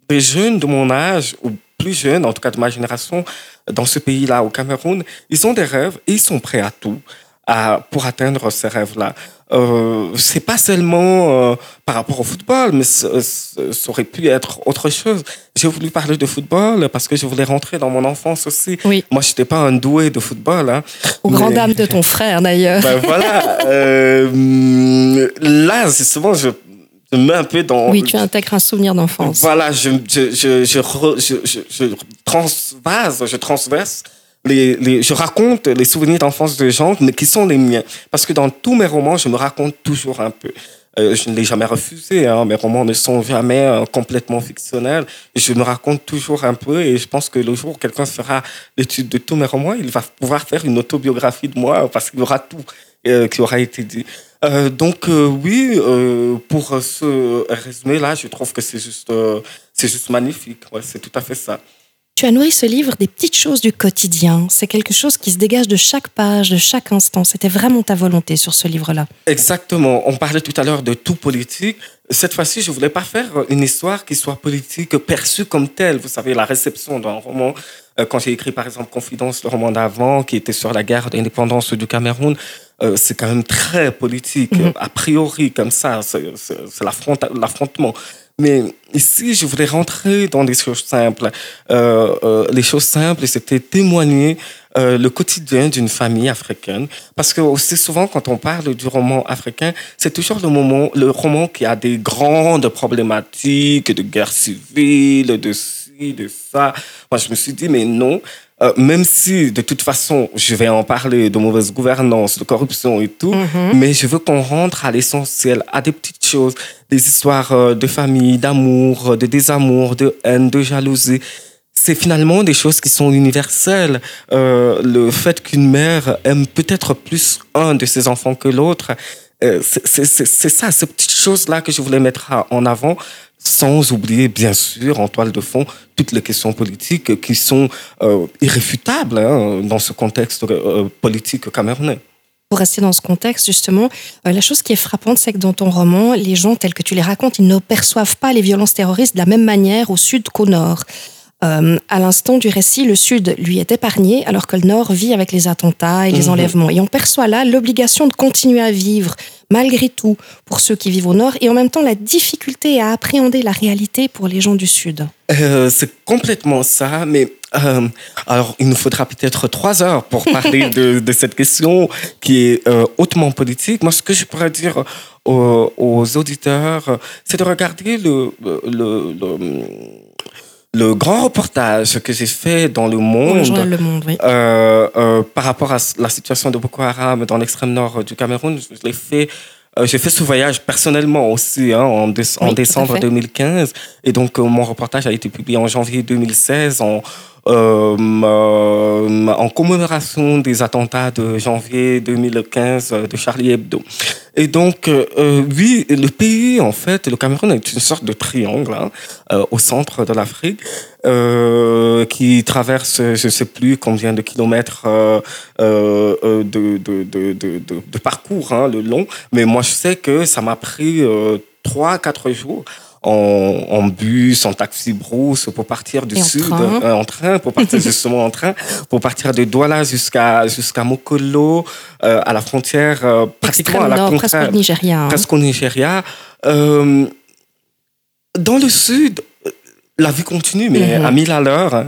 des jeunes de mon âge, ou plus jeunes, en tout cas de ma génération, dans ce pays-là, au Cameroun, ils ont des rêves et ils sont prêts à tout à, pour atteindre ces rêves-là. Euh, c'est pas seulement euh, par rapport au football, mais ce- ce- ça aurait pu être autre chose. J'ai voulu parler de football parce que je voulais rentrer dans mon enfance aussi. Oui. Moi, je n'étais pas un doué de football. Hein, Aux Mais- grandes dames de ton [LAUGHS] frère, d'ailleurs. ben voilà. euh, là, c'est souvent, je, je me mets un peu dans. oui, tu intègres un souvenir d'enfance. Voilà, je, je, je, je, je, je, je transvase, je transverse, je raconte les souvenirs d'enfance de gens mais qui sont les miens. Parce que dans tous mes romans, je me raconte toujours un peu. Euh, je ne l'ai jamais refusé, hein, mes romans ne sont jamais euh, complètement fictionnels. Je me raconte toujours un peu et je pense que le jour où quelqu'un fera l'étude de tous mes romans, il va pouvoir faire une autobiographie de moi parce qu'il y aura tout euh, qui aura été dit. Donc oui, pour ce résumé-là, je trouve que c'est juste, c'est juste magnifique. C'est tout à fait ça. Tu as nourri ce livre des petites choses du quotidien. C'est quelque chose qui se dégage de chaque page, de chaque instant. C'était vraiment ta volonté sur ce livre-là. Exactement. On parlait tout à l'heure de tout politique. Cette fois-ci, je voulais pas faire une histoire qui soit politique perçue comme telle. Vous savez, la réception d'un roman. euh, Quand j'ai écrit, par exemple, Confidence, le roman d'avant, qui était sur la guerre d'indépendance du Cameroun, euh, c'est quand même très politique, a priori, comme ça. C'est c'est- c'est l'affront- l'affrontement. Mais ici, je voulais rentrer dans des choses simples. Euh, euh, les choses simples, c'était témoigner euh, le quotidien d'une famille africaine. Parce que aussi souvent, quand on parle du roman africain, c'est toujours le, moment, le roman qui a des grandes problématiques de guerre civile, de ci, de ça. Moi, je me suis dit, mais non. Euh, même si, de toute façon, je vais en parler de mauvaise gouvernance, de corruption et tout, mais je veux qu'on rentre à l'essentiel, à des petites choses, des histoires euh, de famille, d'amour, de désamour, de haine, de jalousie c'est finalement des choses qui sont universelles. Euh, le fait qu'une mère aime peut-être plus un de ses enfants que l'autre, euh, c'est ça, ces petites choses-là que je voulais mettre en avant. Sans oublier, bien sûr, en toile de fond, toutes les questions politiques qui sont euh, irréfutables hein, dans ce contexte euh, politique camerounais. Pour rester dans ce contexte, justement, euh, la chose qui est frappante, c'est que dans ton roman, les gens tels que tu les racontes, ils ne perçoivent pas les violences terroristes de la même manière au sud qu'au nord. Euh, à l'instant du récit, le Sud lui est épargné, alors que le Nord vit avec les attentats et les Mhm. enlèvements. Et on perçoit là l'obligation de continuer à vivre, malgré tout, pour ceux qui vivent au Nord, et en même temps la difficulté à appréhender la réalité pour les gens du Sud. Euh, c'est complètement ça, mais euh, alors il nous faudra peut-être trois heures pour parler [LAUGHS] de, de cette question qui est euh, hautement politique. Moi, ce que je pourrais dire aux, aux auditeurs, c'est de regarder le, le, le, le grand reportage que j'ai fait dans Le Monde. journal Le Monde, oui. Euh, euh, par rapport à la situation de Boko Haram dans l'extrême nord du Cameroun, je l'ai fait. euh, j'ai fait ce voyage personnellement aussi hein, en, Oui, décembre fait. 2015 et donc euh, mon reportage a été publié en janvier 2016 en euh, euh, en commémoration des attentats de janvier 2015 de Charlie Hebdo. Et donc, euh, oui, le pays, en fait, le Cameroun est une sorte de triangle hein, au centre de l'Afrique qui traverse, je ne sais plus combien de kilomètres de, parcours hein, le long. Mais moi, je sais que ça m'a pris trois, quatre jours. En, en bus, en taxi brousse pour partir du Et en sud, train. euh, en train, pour partir [LAUGHS] justement en train, pour partir de Douala jusqu'à jusqu'à Mokolo, euh, à la frontière, euh, pratiquement à la Nord, frontière presque au Nigeria. hein. presque au Nigeria. Dans le sud, la vie continue, mais à mille à l'heure. hein.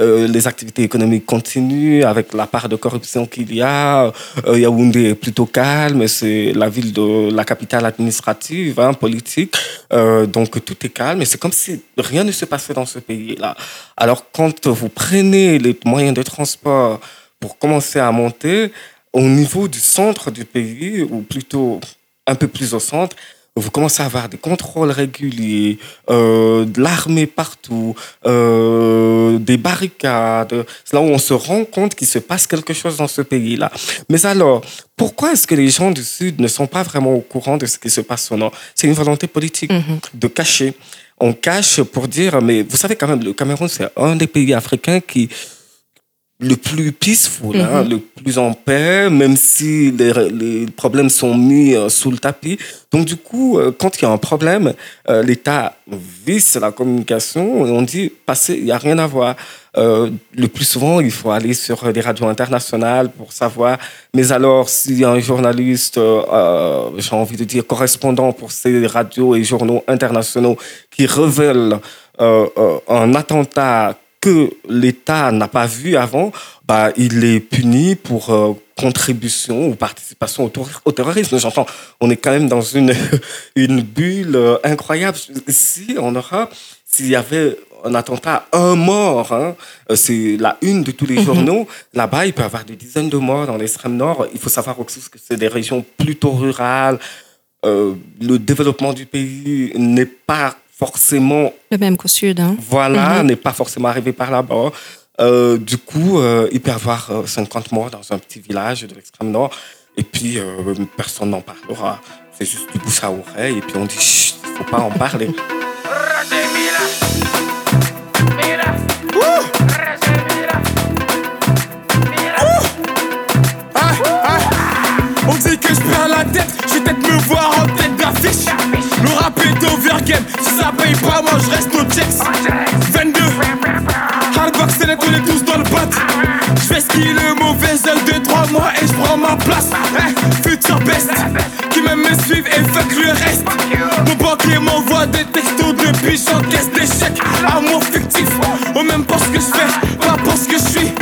Euh, les activités économiques continuent avec la part de corruption qu'il y a. Euh, Yaoundé est plutôt calme, c'est la ville de la capitale administrative, hein, politique. Euh, donc tout est calme et c'est comme si rien ne se passait dans ce pays-là. Alors quand vous prenez les moyens de transport pour commencer à monter, au niveau du centre du pays, ou plutôt un peu plus au centre, vous commencez à avoir des contrôles réguliers, euh, de l'armée partout, euh, des barricades. C'est là où on se rend compte qu'il se passe quelque chose dans ce pays-là. Mais alors, pourquoi est-ce que les gens du Sud ne sont pas vraiment au courant de ce qui se passe au Nord? C'est une volonté politique Mhm. de cacher. On cache pour dire, mais vous savez quand même, le Cameroun, c'est un des pays africains qui le plus peaceful, hein, le plus en paix, même si les, les problèmes sont mis euh, sous le tapis. Donc du coup, euh, quand il y a un problème, euh, l'État visse la communication et on dit, passez, il n'y a rien à voir. Euh, le plus souvent, il faut aller sur des radios internationales pour savoir. Mais alors, s'il y a un journaliste, euh, j'ai envie de dire correspondant pour ces radios et journaux internationaux qui révèlent un attentat que l'État n'a pas vu avant, bah, il est puni pour euh, contribution ou participation au, terrorisme. J'entends, on est quand même dans une, [LAUGHS] une bulle euh, incroyable. Si en Europe, s'il y avait un attentat, un mort, hein, euh, c'est la une de tous les journaux, là-bas, il peut y avoir des dizaines de morts dans l'extrême nord. Il faut savoir aussi que c'est des régions plutôt rurales. Euh, le développement du pays n'est pas forcément Le même qu'au Sud. hein. voilà, Mhm. n'est pas forcément arrivé par là-bas. Euh, du coup, euh, il peut y avoir euh, 50 morts dans un petit village de l'extrême nord. Et puis, euh, personne n'en parlera. C'est juste du bouche à oreille. Et puis, on dit, chut, il faut pas en parler. [LAUGHS] Ah, ah. On dit que je perds la tête, je vais peut-être me voir en tête d'affiche. Le rap est overgame, si ça paye pas, moi je reste nos checks. 22, hardbox, c'est on est tous dans le bat. Je fais ce qu'il est mauvais œil de 3 mois et je prends ma place. Eh, futur best, qui même me suivent et fuck le reste. Mon banquier m'envoie des textos depuis j'encaisse des chèques. Amour fictif, au même pour ce que je fais, pas pour ce que je suis.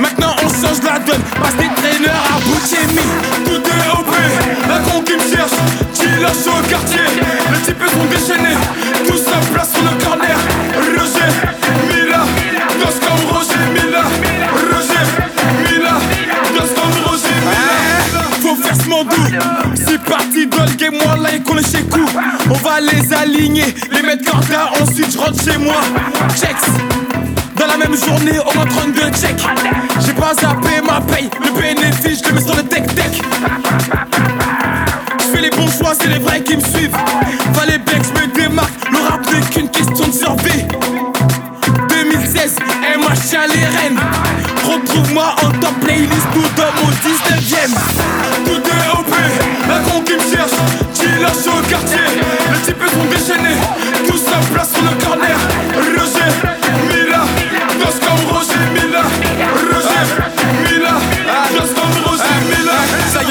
Maintenant on change la donne, passe des traîneurs à Bouchemi. Lâche au quartier. Les types sont déchaînés, tous en place sur le corner. Roger, Mila, danse comme Roger, Mila. Roger, Mila, danse comme Roger, Mila. Faut faire ce mandou, c'est parti dans le game, moi là et qu'on est chez coup. On va les aligner, les mettre corda, ensuite je rentre chez moi. Checks. Dans la même journée, on va 32 checks. J'ai pas zappé ma paye, le bénéfice, je le mets sur le tech-tech. Les bons choix, c'est les vrais qui me suivent. Fallait bien que je me démarque. Le janvier 2016, MH à les Rennes. Retrouve-moi en top playlist ou dans mon 19ème. Tout est OP, un con qui me cherche. J'ai lâché au quartier, les types sont déchaînés. Tous en place sur le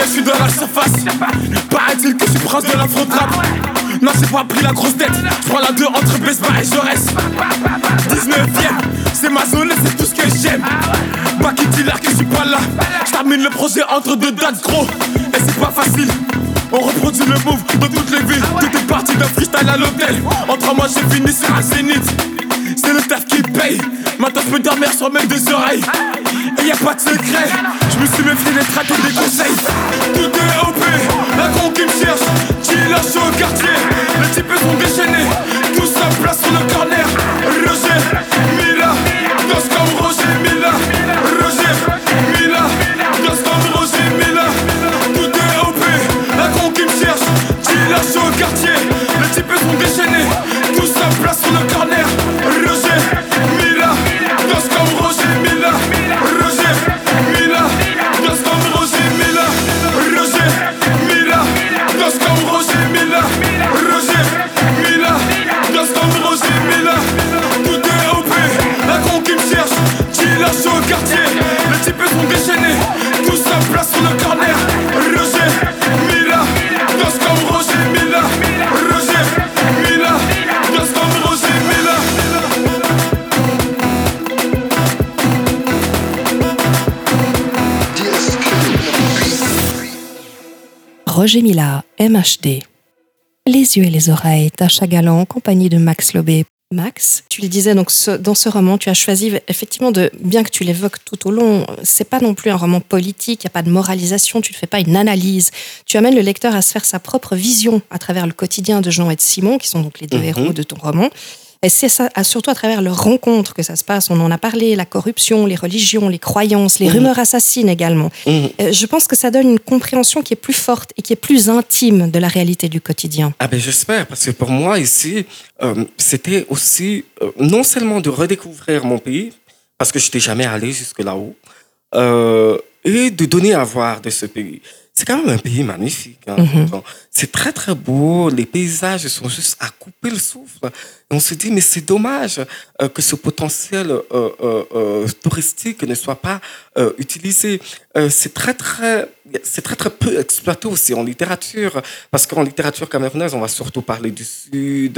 je suis dans la surface. Paraît-il que je suis de la trap Non, j'ai pas pris la grosse tête. Je prends la 2 entre Besbar et Jaurès. 19ème, c'est ma zone et c'est tout ce que j'aime. Pas qui dit l'air que je suis pas là. Je termine le projet entre deux dates, gros. Et c'est pas facile. On reproduit le move dans toutes les villes. Tout est parti d'un freestyle à l'hôtel. En trois mois, j'ai fini sur un zénith. C'est le taf qui paye. Maintenant, je peux dormir sur mes deux oreilles. Et y a pas de secret. Je me suis méfié des tracks et des conseils. Tout est OP. Un con qui me cherche. J'ai lâché au quartier. Les types sont déchaînés. Tous en place sur le corner. Roger, Roger Mila, MHD. Les yeux et les oreilles, Tacha Galant, en compagnie de Max Lobé. Max, tu le disais donc ce- dans ce roman, tu as choisi effectivement de, bien que tu l'évoques tout au long, c'est pas non plus un roman politique, il n'y a pas de moralisation, tu ne fais pas une analyse. Tu amènes le lecteur à se faire sa propre vision à travers le quotidien de Jean et de Simon, qui sont donc les deux Mhm. héros de ton roman. Et c'est ça, surtout à travers leurs rencontres que ça se passe. On en a parlé, la corruption, les religions, les croyances, les Mhm. rumeurs assassines également. Mhm. Euh, Je pense que ça donne une compréhension qui est plus forte et qui est plus intime de la réalité du quotidien. Ah ben j'espère, parce que pour moi ici, euh, c'était aussi euh, non seulement de redécouvrir mon pays, parce que je n'étais jamais allé jusque là-haut, et de donner à voir de ce pays. C'est quand même un pays magnifique. hein. Mhm. C'est très très beau, les paysages sont juste à couper le souffle. Et on se dit, mais c'est dommage euh, que ce potentiel euh, euh, euh, touristique ne soit pas euh, utilisé. Euh, c'est très très c'est très très peu exploité aussi en littérature parce qu'en littérature camerounaise on va surtout parler du sud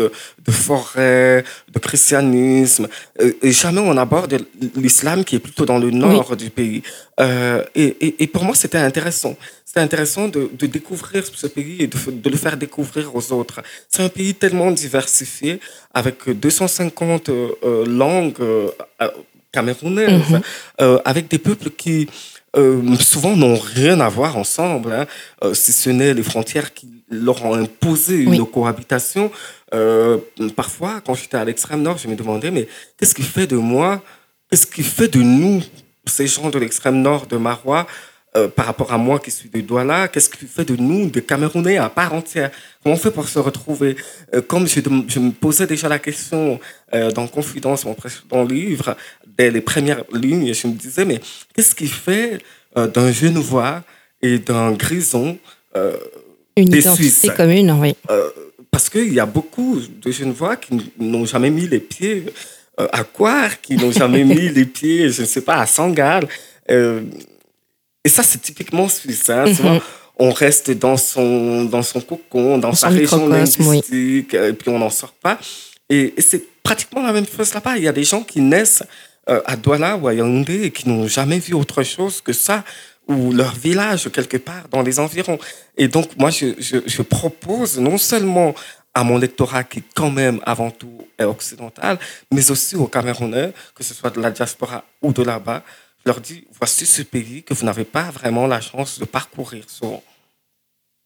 de forêt de christianisme euh, et jamais on aborde l'islam qui est plutôt dans le nord du pays Euh, et, et, et pour moi c'était intéressant c'est intéressant de, de découvrir ce pays et de, de le faire découvrir aux autres. C'est un pays tellement diversifié, avec 250 euh, langues euh, camerounaises, Mhm. avec des peuples qui euh, souvent n'ont rien à voir ensemble, hein, euh, si ce n'est les frontières qui leur ont imposé une Oui. cohabitation. Euh, parfois, quand j'étais à l'extrême nord, je me demandais, mais qu'est-ce qui fait de moi, qu'est-ce qui fait de nous, ces gens de l'extrême nord de Marois, par rapport à moi qui suis de Douala, qu'est-ce qui fait de nous des Camerounais à part entière? Comment on fait pour se retrouver? Comme je, je me posais déjà la question dans Confidence, mon précédent livre, dès les premières lignes, je me disais, mais qu'est-ce qui fait euh, d'un Genevois et d'un Grison euh, Une Des identité Suisses? commune, oui. parce qu'il y a beaucoup de Genevois qui n'ont jamais mis les pieds euh, à Coire, qui n'ont jamais [LAUGHS] mis les pieds, je ne sais pas, à Sangal. Euh, et ça, c'est typiquement suisse. hein. Mhm. On reste dans son, dans son cocon, dans, sa région oui. linguistique, euh, et puis on n'en sort pas. Et, et c'est pratiquement la même chose là-bas. Il y a des gens qui naissent euh, à Douala ou à Yaoundé qui n'ont jamais vu autre chose que ça, ou leur village quelque part dans les environs. Et donc, moi, je, je, je propose non seulement à mon lectorat qui, quand même, avant tout, est occidental, mais aussi aux Camerounais, que ce soit de la diaspora ou de là-bas, je leur dis, voici ce pays que vous n'avez pas vraiment la chance de parcourir souvent.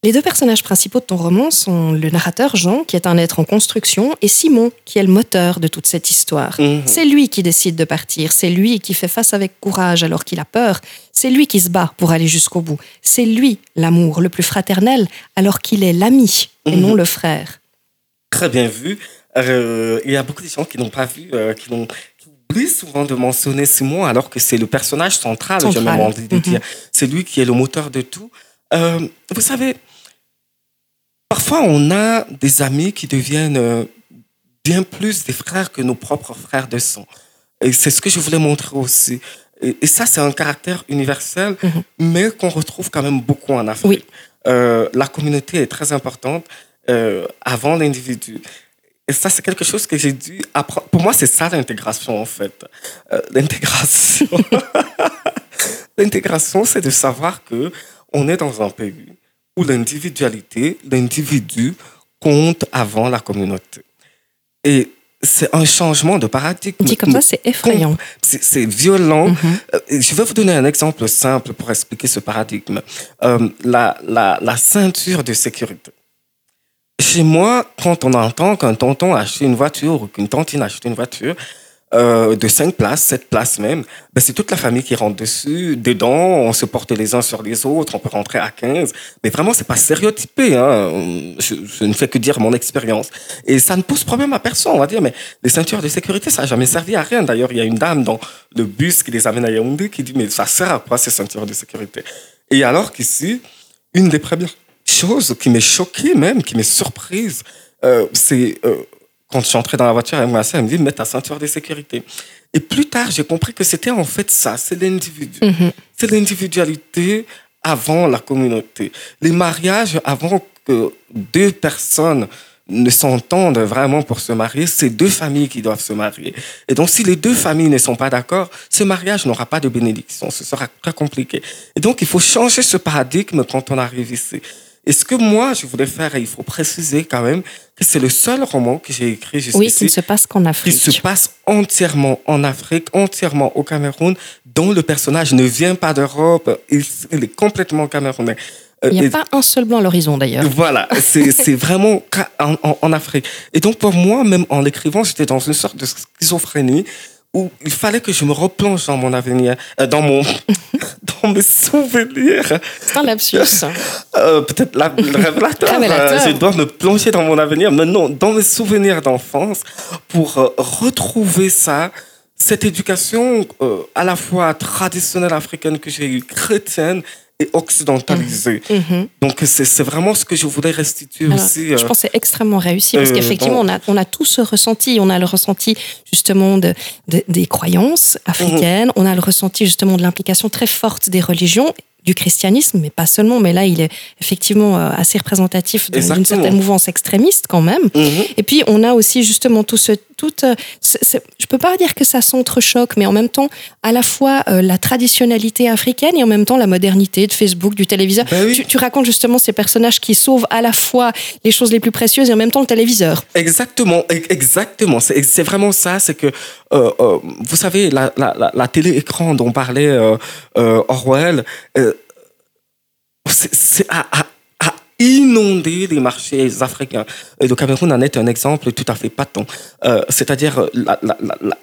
Les deux personnages principaux de ton roman sont le narrateur Jean, qui est un être en construction, et Simon, qui est le moteur de toute cette histoire. Mhm. C'est lui qui décide de partir, c'est lui qui fait face avec courage alors qu'il a peur, c'est lui qui se bat pour aller jusqu'au bout, c'est lui l'amour le plus fraternel alors qu'il est l'ami et Mhm. non le frère. Très bien vu. Euh, il y a beaucoup de gens qui n'ont pas vu, euh, qui n'ont souvent de mentionner Simon, alors que c'est le personnage central, j'ai Central. même envie de Mhm. dire. C'est lui qui est le moteur de tout. Euh, vous savez, parfois on a des amis qui deviennent euh, bien plus des frères que nos propres frères de sang. Et c'est ce que je voulais montrer aussi. Et, et ça, c'est un caractère universel, Mhm. mais qu'on retrouve quand même beaucoup en Afrique. Oui. Euh, la communauté est très importante euh, avant l'individu. Et ça, c'est quelque chose que j'ai dû apprendre. Pour moi, c'est ça l'intégration, en fait. Euh, l'intégration. [LAUGHS] l'intégration, c'est de savoir que on est dans un pays où l'individualité, l'individu compte avant la communauté. Et c'est un changement de paradigme. Dit comme ça, c'est effrayant. C'est violent. Mhm. Euh, Je vais vous donner un exemple simple pour expliquer ce paradigme. Euh, la, la, la ceinture de sécurité. Chez moi, quand on entend qu'un tonton a acheté une voiture ou qu'une tantine a acheté une voiture euh, de 5 places, 7 places même, ben c'est toute la famille qui rentre dessus, dedans, on se porte les uns sur les autres, on peut rentrer à 15. Mais vraiment, c'est pas stéréotypé. Hein. Je, ne fais que dire mon expérience. Et ça ne pose problème à personne, on va dire, mais les ceintures de sécurité, ça n'a jamais servi à rien. D'ailleurs, il y a une dame dans le bus qui les amène à Yaoundé qui dit, mais ça sert à quoi ces ceintures de sécurité? Et alors qu'ici, une des premières choses qui m'est choquée même, qui m'est surprise, euh, c'est euh, quand je suis entré dans la voiture avec ma soeur, elle me dit, mets ta ceinture de sécurité. Et plus tard, j'ai compris que c'était en fait ça, c'est l'individu. Mhm. C'est l'individualité avant la communauté. Les mariages avant que deux personnes ne s'entendent vraiment pour se marier, c'est deux familles qui doivent se marier. Et donc, si les deux familles ne sont pas d'accord, ce mariage n'aura pas de bénédiction. Ce sera très compliqué. Et donc, il faut changer ce paradigme quand on arrive ici. Et ce que moi, je voulais faire, et il faut préciser quand même, que c'est le seul roman que j'ai écrit jusqu'ici Oui, qui ne se passe qu'en qui Afrique. se passe entièrement en Afrique, entièrement au Cameroun, dont le personnage ne vient pas d'Europe, il, il est complètement camerounais. Euh, Il n'y et- a pas un seul blanc à l'horizon d'ailleurs. voilà, c'est [LAUGHS] vraiment en- en Afrique. Et donc pour moi, même en l'écrivant, j'étais dans une sorte de schizophrénie où il fallait que je me replonge dans mon avenir, euh, dans mon, [LAUGHS] dans mes souvenirs. C'est un lapsus. Euh, peut-être la, le révélateur. Euh, je dois me plonger dans mon avenir, mais non, dans mes souvenirs d'enfance, pour euh, retrouver ça, cette éducation euh, à la fois traditionnelle africaine que j'ai eue, chrétienne et occidentalisée. Mhm. Donc c'est vraiment ce que je voudrais restituer Alors, aussi. euh, je pense que c'est extrêmement réussi parce euh, qu'effectivement, on a, on a tout ce ressenti. On a le ressenti justement de, de- des croyances africaines. Mhm. On a le ressenti justement de l'implication très forte des religions, du christianisme, mais pas seulement. Mais là, il est effectivement euh, assez représentatif d'une certaine mouvance extrémiste quand même. mhm. Et puis, on a aussi justement tout ce. Tout, euh, ce- ce- je peux pas dire que ça s'entrechoque, mais en même temps, à la fois euh, la traditionnalité africaine et en même temps la modernité de Facebook, du téléviseur. Ben oui. tu, tu racontes justement ces personnages qui sauvent à la fois les choses les plus précieuses et en même temps le téléviseur. Exactement, e- exactement. C'est vraiment ça. C'est que, vous savez, la, la, télé-écran dont parlait euh, euh, Orwell, euh, c'est à, les marchés africains. Et le Cameroun en est un exemple tout à fait patent. Euh, C'est-à-dire euh, la,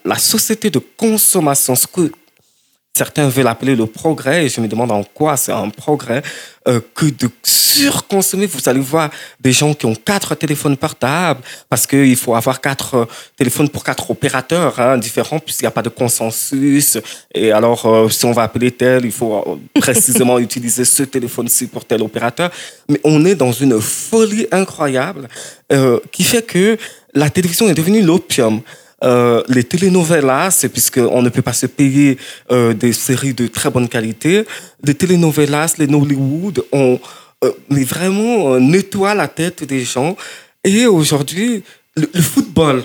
la société de consommation, ce que certains veulent appeler le progrès, et je me demande en quoi c'est un progrès, euh, que de surconsommer. Vous allez voir des gens qui ont quatre téléphones portables, parce qu'il faut avoir quatre euh, téléphones pour quatre opérateurs hein, différents, puisqu'il n'y a pas de consensus. Et alors, euh, si on va appeler tel, il faut précisément [LAUGHS] utiliser ce téléphone-ci pour tel opérateur. Mais on est dans une folie incroyable euh, qui fait que la télévision est devenue l'opium. Euh, les telenovelas, puisqu'on ne peut pas se payer euh, des séries de très bonne qualité. Les telenovelas, les Nollywood, on euh, mais vraiment nettoie la tête des gens. Et aujourd'hui, le, le football,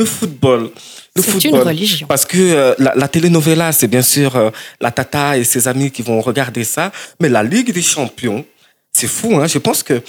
le football, le C'est une football. religion. Parce que la, la telenovela, c'est bien sûr la Tata et ses amis qui vont regarder ça, mais la Ligue des Champions, c'est fou. Hein? Je pense que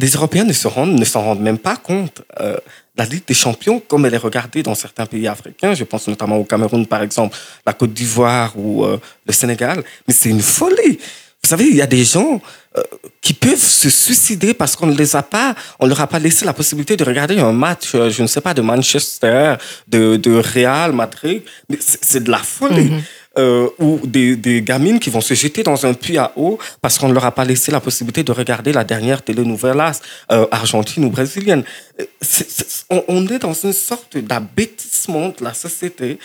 les Européens ne se rendent, ne s'en rendent même pas compte. Euh, la Ligue des Champions, comme elle est regardée dans certains pays africains, je pense notamment au Cameroun par exemple, la Côte d'Ivoire ou euh, le Sénégal, mais c'est une folie. Vous savez, il y a des gens euh, qui peuvent se suicider parce qu'on ne les a pas, on leur a pas laissé la possibilité de regarder un match, euh, je ne sais pas, de Manchester, de, de Real Madrid. Mais c'est de la folie. Euh, ou des, gamines qui vont se jeter dans un puits à eau parce qu'on ne leur a pas laissé la possibilité de regarder la dernière telenovela euh, argentine ou brésilienne. Euh, on, est dans une sorte d'abêtissement de la société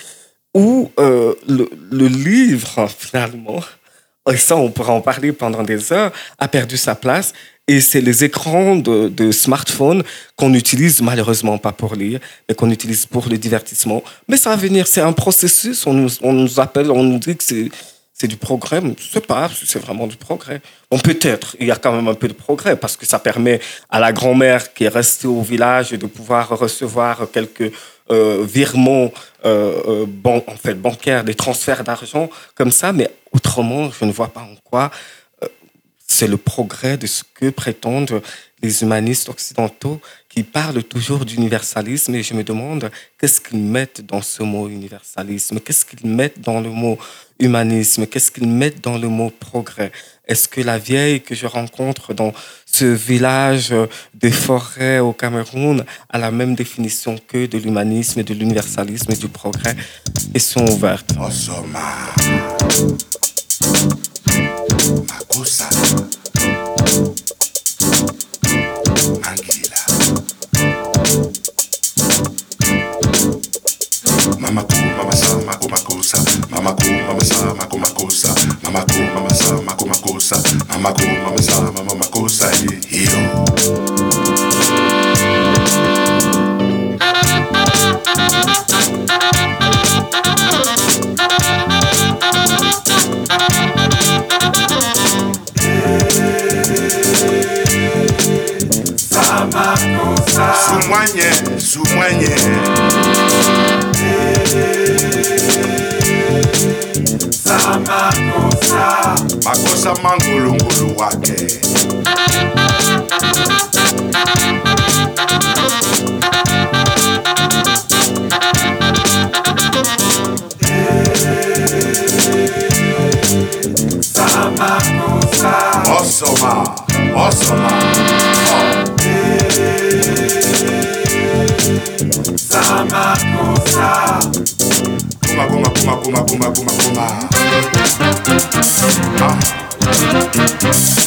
où euh, le livre, finalement, [LAUGHS] et ça on pourra en parler pendant des heures, a perdu sa place. Et c'est les écrans de, de smartphone qu'on utilise malheureusement pas pour lire, mais qu'on utilise pour le divertissement. Mais ça va venir, c'est un processus. On nous, on nous appelle, on nous dit que c'est c'est du progrès. Je sais pas si c'est vraiment du progrès. Bon, peut-être, il y a quand même un peu de progrès parce que ça permet à la grand-mère qui est restée au village de pouvoir recevoir quelques euh, virements euh, euh, bancaires, des transferts d'argent comme ça. Mais autrement, je ne vois pas en quoi c'est le progrès de ce que prétendent les humanistes occidentaux qui parlent toujours d'universalisme et je me demande qu'est-ce qu'ils mettent dans ce mot universalisme, qu'est-ce qu'ils mettent dans le mot humanisme, qu'est-ce qu'ils mettent dans le mot progrès? Est-ce que la vieille que je rencontre dans ce village des forêts au Cameroun a la même définition que de l'humanisme, de l'universalisme et du progrès? Question ouverte. Osoma. Makusa. Mangila. Mama ku mama sa mako makusa. Mama ku mama sa mako makusa. Mama ku mama sa mako makusa. Mama ku mama sa mama makusa. I gave.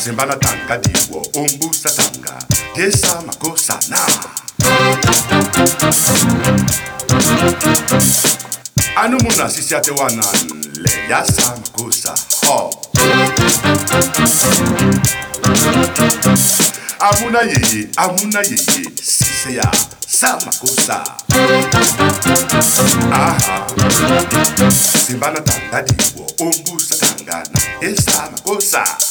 Zimbana tanga diwo, umbusa tanga. Gesa makosa na. Anu muna sisi ate wana le yasa makosa. Oh. Amuna yeye, amuna yeye, sise ya sa makosa. Aha. Simbana tanga diwo, umbusa tangana, esa makosa. Right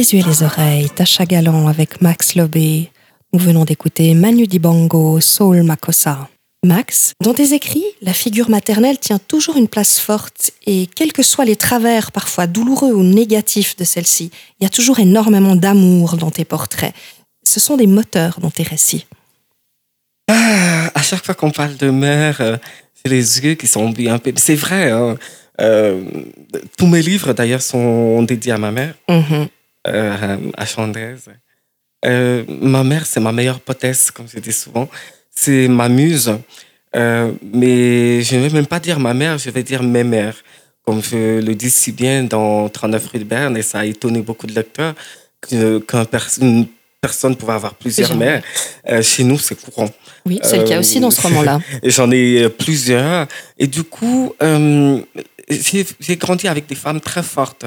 Les yeux et les oreilles, Tacha Galant avec Max Lobé. Nous venons d'écouter Manu Dibango, Soul Makossa. Max, dans tes écrits, la figure maternelle tient toujours une place forte et quels que soient les travers parfois douloureux ou négatifs de celle-ci, il y a toujours énormément d'amour dans tes portraits. Ce sont des moteurs dans tes récits. Ah, à chaque fois qu'on parle de mère, euh, c'est les yeux qui sont bien. peu- C'est vrai. hein. Euh, tous mes livres, d'ailleurs, sont dédiés à ma mère, Mhm. À Chandaise. Euh, ma mère, c'est ma meilleure potésse, comme je dis souvent. C'est ma muse. Euh, mais je ne vais même pas dire ma mère, je vais dire mes mères. Comme je le dis si bien dans 39 rue de Berne, et ça a étonné beaucoup de lecteurs, qu'une personne personne pouvait avoir plusieurs mères. Euh, chez nous, c'est courant. Oui, c'est le cas Euh, aussi dans ce roman-là. [LAUGHS] J'en ai euh, plusieurs. Et du coup, euh, j'ai grandi avec des femmes très fortes,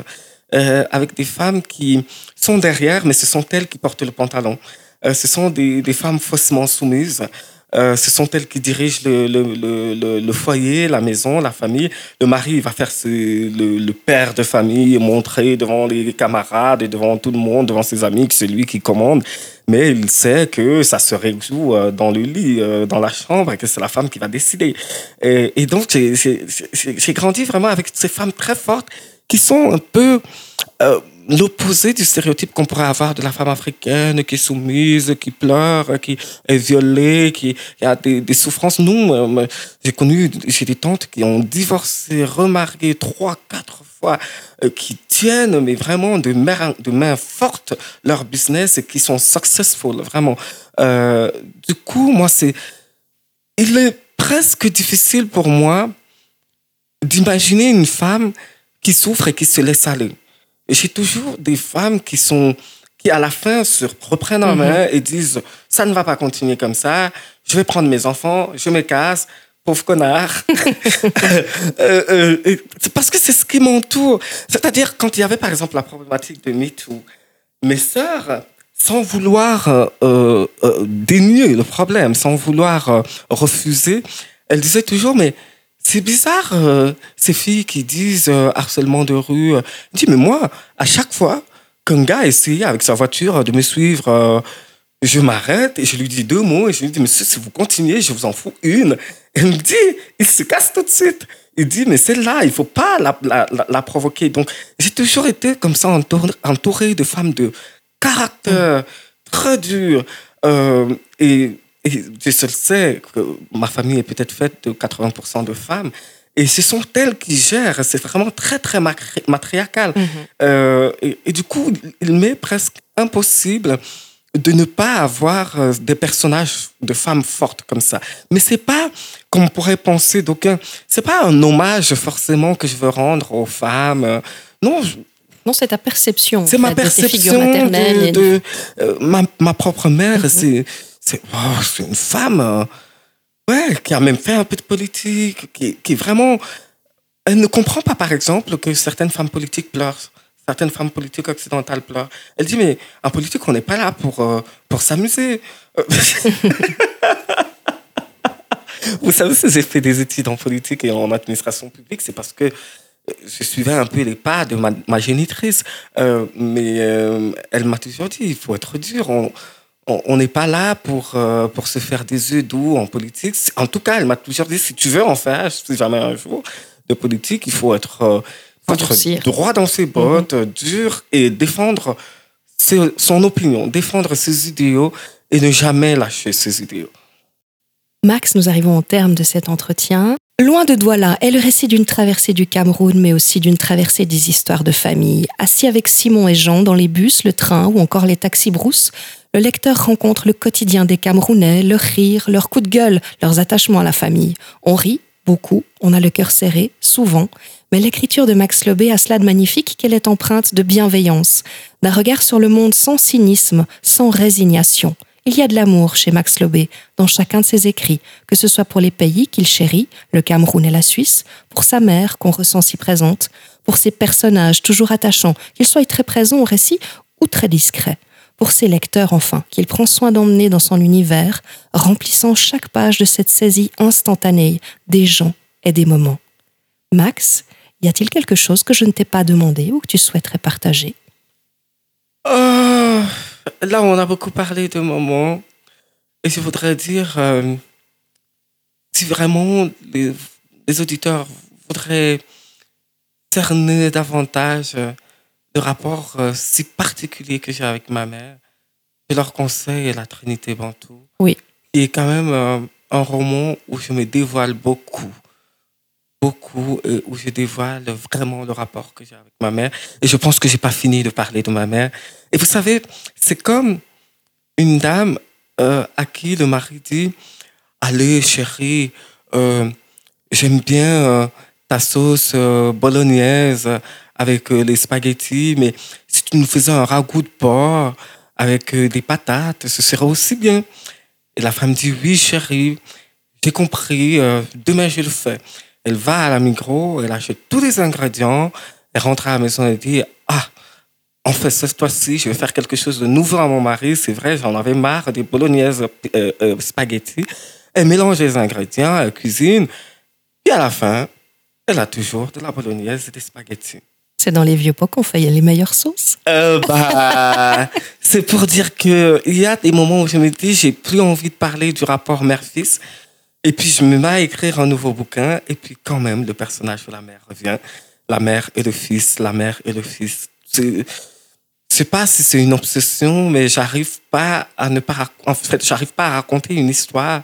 euh, avec des femmes qui sont derrière, mais ce sont elles qui portent le pantalon. Euh, ce sont des, femmes faussement soumises. Euh, ce sont elles qui dirigent le, foyer, la maison, la famille. Le mari va faire le, père de famille, montrer devant les camarades et devant tout le monde, devant ses amis que c'est lui qui commande. mais il sait que ça se résout dans le lit, dans la chambre, et que c'est la femme qui va décider. Et, donc, j'ai grandi vraiment avec ces femmes très fortes qui sont un peu euh, l'opposé du stéréotype qu'on pourrait avoir de la femme africaine qui est soumise, qui pleure, qui est violée, qui, a des, souffrances. Nous, euh, j'ai connu, j'ai des tantes qui ont divorcé, remarié trois, quatre fois, euh, qui tiennent, mais vraiment de main, de main forte leur business et qui sont successful, vraiment. Du coup, moi, c'est, il est presque difficile pour moi d'imaginer une femme qui souffre et qui se laisse aller. Et j'ai toujours des femmes qui sont qui à la fin se reprennent en main et disent ça ne va pas continuer comme ça, je vais prendre mes enfants, je me casse, pauvre connard. [LAUGHS] Euh, euh, c'est parce que c'est ce qui m'entoure. C'est-à-dire quand il y avait par exemple la problématique de MeToo, mes sœurs, sans vouloir euh, euh, dénier le problème, sans vouloir refuser, elles disaient toujours mais c'est bizarre, euh, ces filles qui disent euh, harcèlement de rue. euh. Dis, mais moi, à chaque fois qu'un gars essayait avec sa voiture de me suivre, je m'arrête et je lui dis deux mots et je lui dis, monsieur, si vous continuez, je vous en fous une. Et il me dit, il se casse tout de suite. Il dit, mais celle-là, il faut pas la, la, la, provoquer. Donc, j'ai toujours été comme ça entouré, de femmes de caractère très dur. Et, et je seul sais que ma famille est peut-être faite de 80% de femmes. Et ce sont elles qui gèrent. C'est vraiment très, très matri- matriarcal. Euh, et, et du coup, il m'est presque impossible de ne pas avoir euh, des personnages de femmes fortes comme ça. Mais c'est pas, comme on pourrait penser d'aucuns, c'est pas un hommage forcément que je veux rendre aux femmes. Non, je- Non, c'est ta perception. c'est ma de perception de, et- de, euh, ma, ma propre mère. C'est c'est oh, c'est une femme euh, ouais, qui a même fait un peu de politique, qui, qui vraiment... Elle ne comprend pas, par exemple, que certaines femmes politiques pleurent. Certaines femmes politiques occidentales pleurent. Elle dit, mais en politique, on n'est pas là pour, euh, pour s'amuser. Euh, [LAUGHS] Vous savez, si j'ai fait des études en politique et en administration publique, c'est parce que je suivais un peu les pas de ma, ma génitrice. Euh, mais euh, elle m'a toujours dit, il faut être dur. On- n'est pas là pour, euh, pour se faire des œufs doux en politique. En tout cas, elle m'a toujours dit, si tu veux en faire, si jamais un jour, de politique, il faut être, euh, faut être droit dans ses bottes, dur, et défendre ses- son opinion, défendre ses idéaux et ne jamais lâcher ses idéaux. Max, nous arrivons au terme de cet entretien. Loin de Douala est le récit d'une traversée du Cameroun, mais aussi d'une traversée des histoires de famille. Assis avec Simon et Jean dans les bus, le train ou encore les taxis brousses, le lecteur rencontre le quotidien des Camerounais, leurs rires, leurs coups de gueule, leurs attachements à la famille. On rit beaucoup, on a le cœur serré, souvent, mais l'écriture de Max Lobé a cela de magnifique qu'elle est empreinte de bienveillance, d'un regard sur le monde sans cynisme, sans résignation. Il y a de l'amour chez Max Lobé dans chacun de ses écrits, que ce soit pour les pays qu'il chérit, le Cameroun et la Suisse, pour sa mère qu'on ressent si présente, pour ses personnages toujours attachants, qu'ils soient très présents au récit ou très discrets, pour ses lecteurs enfin, qu'il prend soin d'emmener dans son univers, remplissant chaque page de cette saisie instantanée des gens et des moments. Max, y a-t-il quelque chose que je ne t'ai pas demandé ou que tu souhaiterais partager? Oh, là, on a beaucoup parlé de moments. Et je voudrais dire, euh, si vraiment les, les auditeurs voudraient cerner davantage le rapport euh, si particulier que j'ai avec ma mère, je leur conseille La Trinité Bantou. Oui. Qui est quand même euh, un roman où je me dévoile beaucoup. Beaucoup, et où je dévoile vraiment le rapport que j'ai avec ma mère. Et je pense que j'ai pas fini de parler de ma mère. Et vous savez, c'est comme une dame euh, à qui le mari dit Allez, chérie, j'aime bien ta sauce bolognaise avec euh, les spaghettis, mais si tu nous faisais un ragoût de porc avec euh, des patates, ce serait aussi bien. Et la femme dit Oui, chérie, j'ai compris, euh, demain je le fais. Elle va à la Migros, elle achète tous les ingrédients, elle rentre à la maison et dit Ah, en fait, cette fois-ci, je vais faire quelque chose de nouveau à mon mari. C'est vrai, j'en avais marre des bolognaises euh, euh, spaghetti. Elle mélange les ingrédients, elle cuisine. Et à la fin, elle a toujours de la bolognaise et des spaghettis. C'est dans les vieux pots qu'on fait les meilleures sauces. Euh, bah, [LAUGHS] c'est pour dire que il y a des moments où je me dis j'ai plus envie de parler du rapport mère-fils. Et puis je me mets à écrire un nouveau bouquin. Et puis quand même, le personnage de la mère revient. La mère et le fils, la mère et le fils. Je sais pas si c'est une obsession, mais j'arrive pas à ne pas, en fait, j'arrive pas à raconter une histoire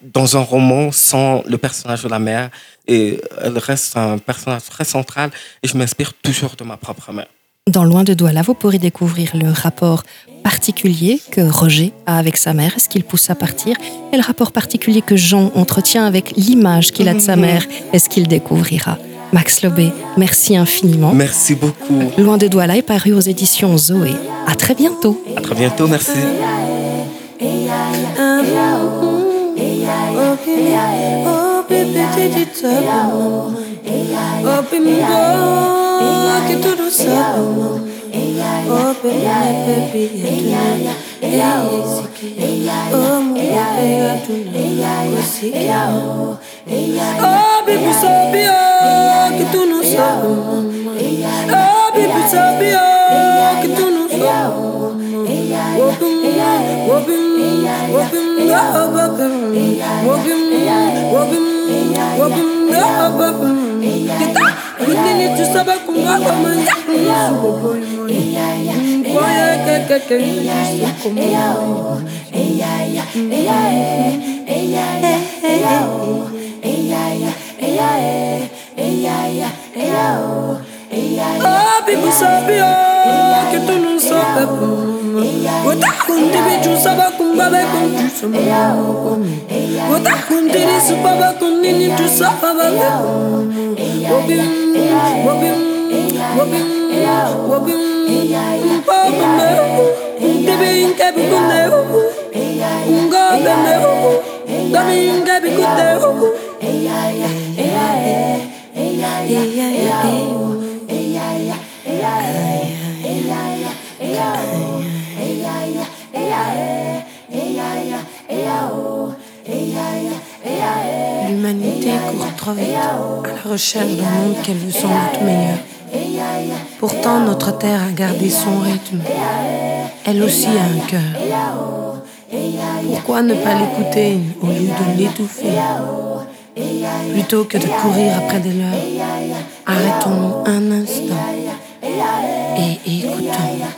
dans un roman sans le personnage de la mère. Et elle reste un personnage très central. Et je m'inspire toujours de ma propre mère. Dans Loin de Douala, vous pourrez découvrir le rapport particulier que Roger a avec sa mère, est-ce qu'il pousse à partir, et le rapport particulier que Jean entretient avec l'image qu'il a de sa mère, est-ce qu'il découvrira. Max Lobé, merci infiniment. Merci beaucoup. Loin de Douala est paru aux éditions Zoé. À très bientôt. À très bientôt. Merci. Oh, bébé, t'es du top. Oh, bimbo, que tudo sabe. Oh, bébé, bébé, Oh, mon bébé, Oh, bébé, sabe, oh, que tu não sabe. Oh, wakumda abakumda kita kutini tusa bakumda bakumda koya kekeke tusa kumda Yeah. Oh, people sabe oh, que tu não sabe como. Botar com te beijo sabe com babai com tu sabe. Botar com te riso baba com nini tu sabe baba. Wobim, wobim, wobim, wobim. Baba meu, te bem que bem com meu. Um gabe meu, gabe um gabe com meu. Yeah, yeah, yeah, yeah, yeah. L'humanité court trop vite à la recherche d'un monde qu'elle veut sans doute meilleur. Pourtant, notre terre a gardé son rythme. Elle aussi a un cœur. Pourquoi ne pas l'écouter au lieu de l'étouffer? Plutôt que de courir après des leurs, arrêtons un instant et écoutons.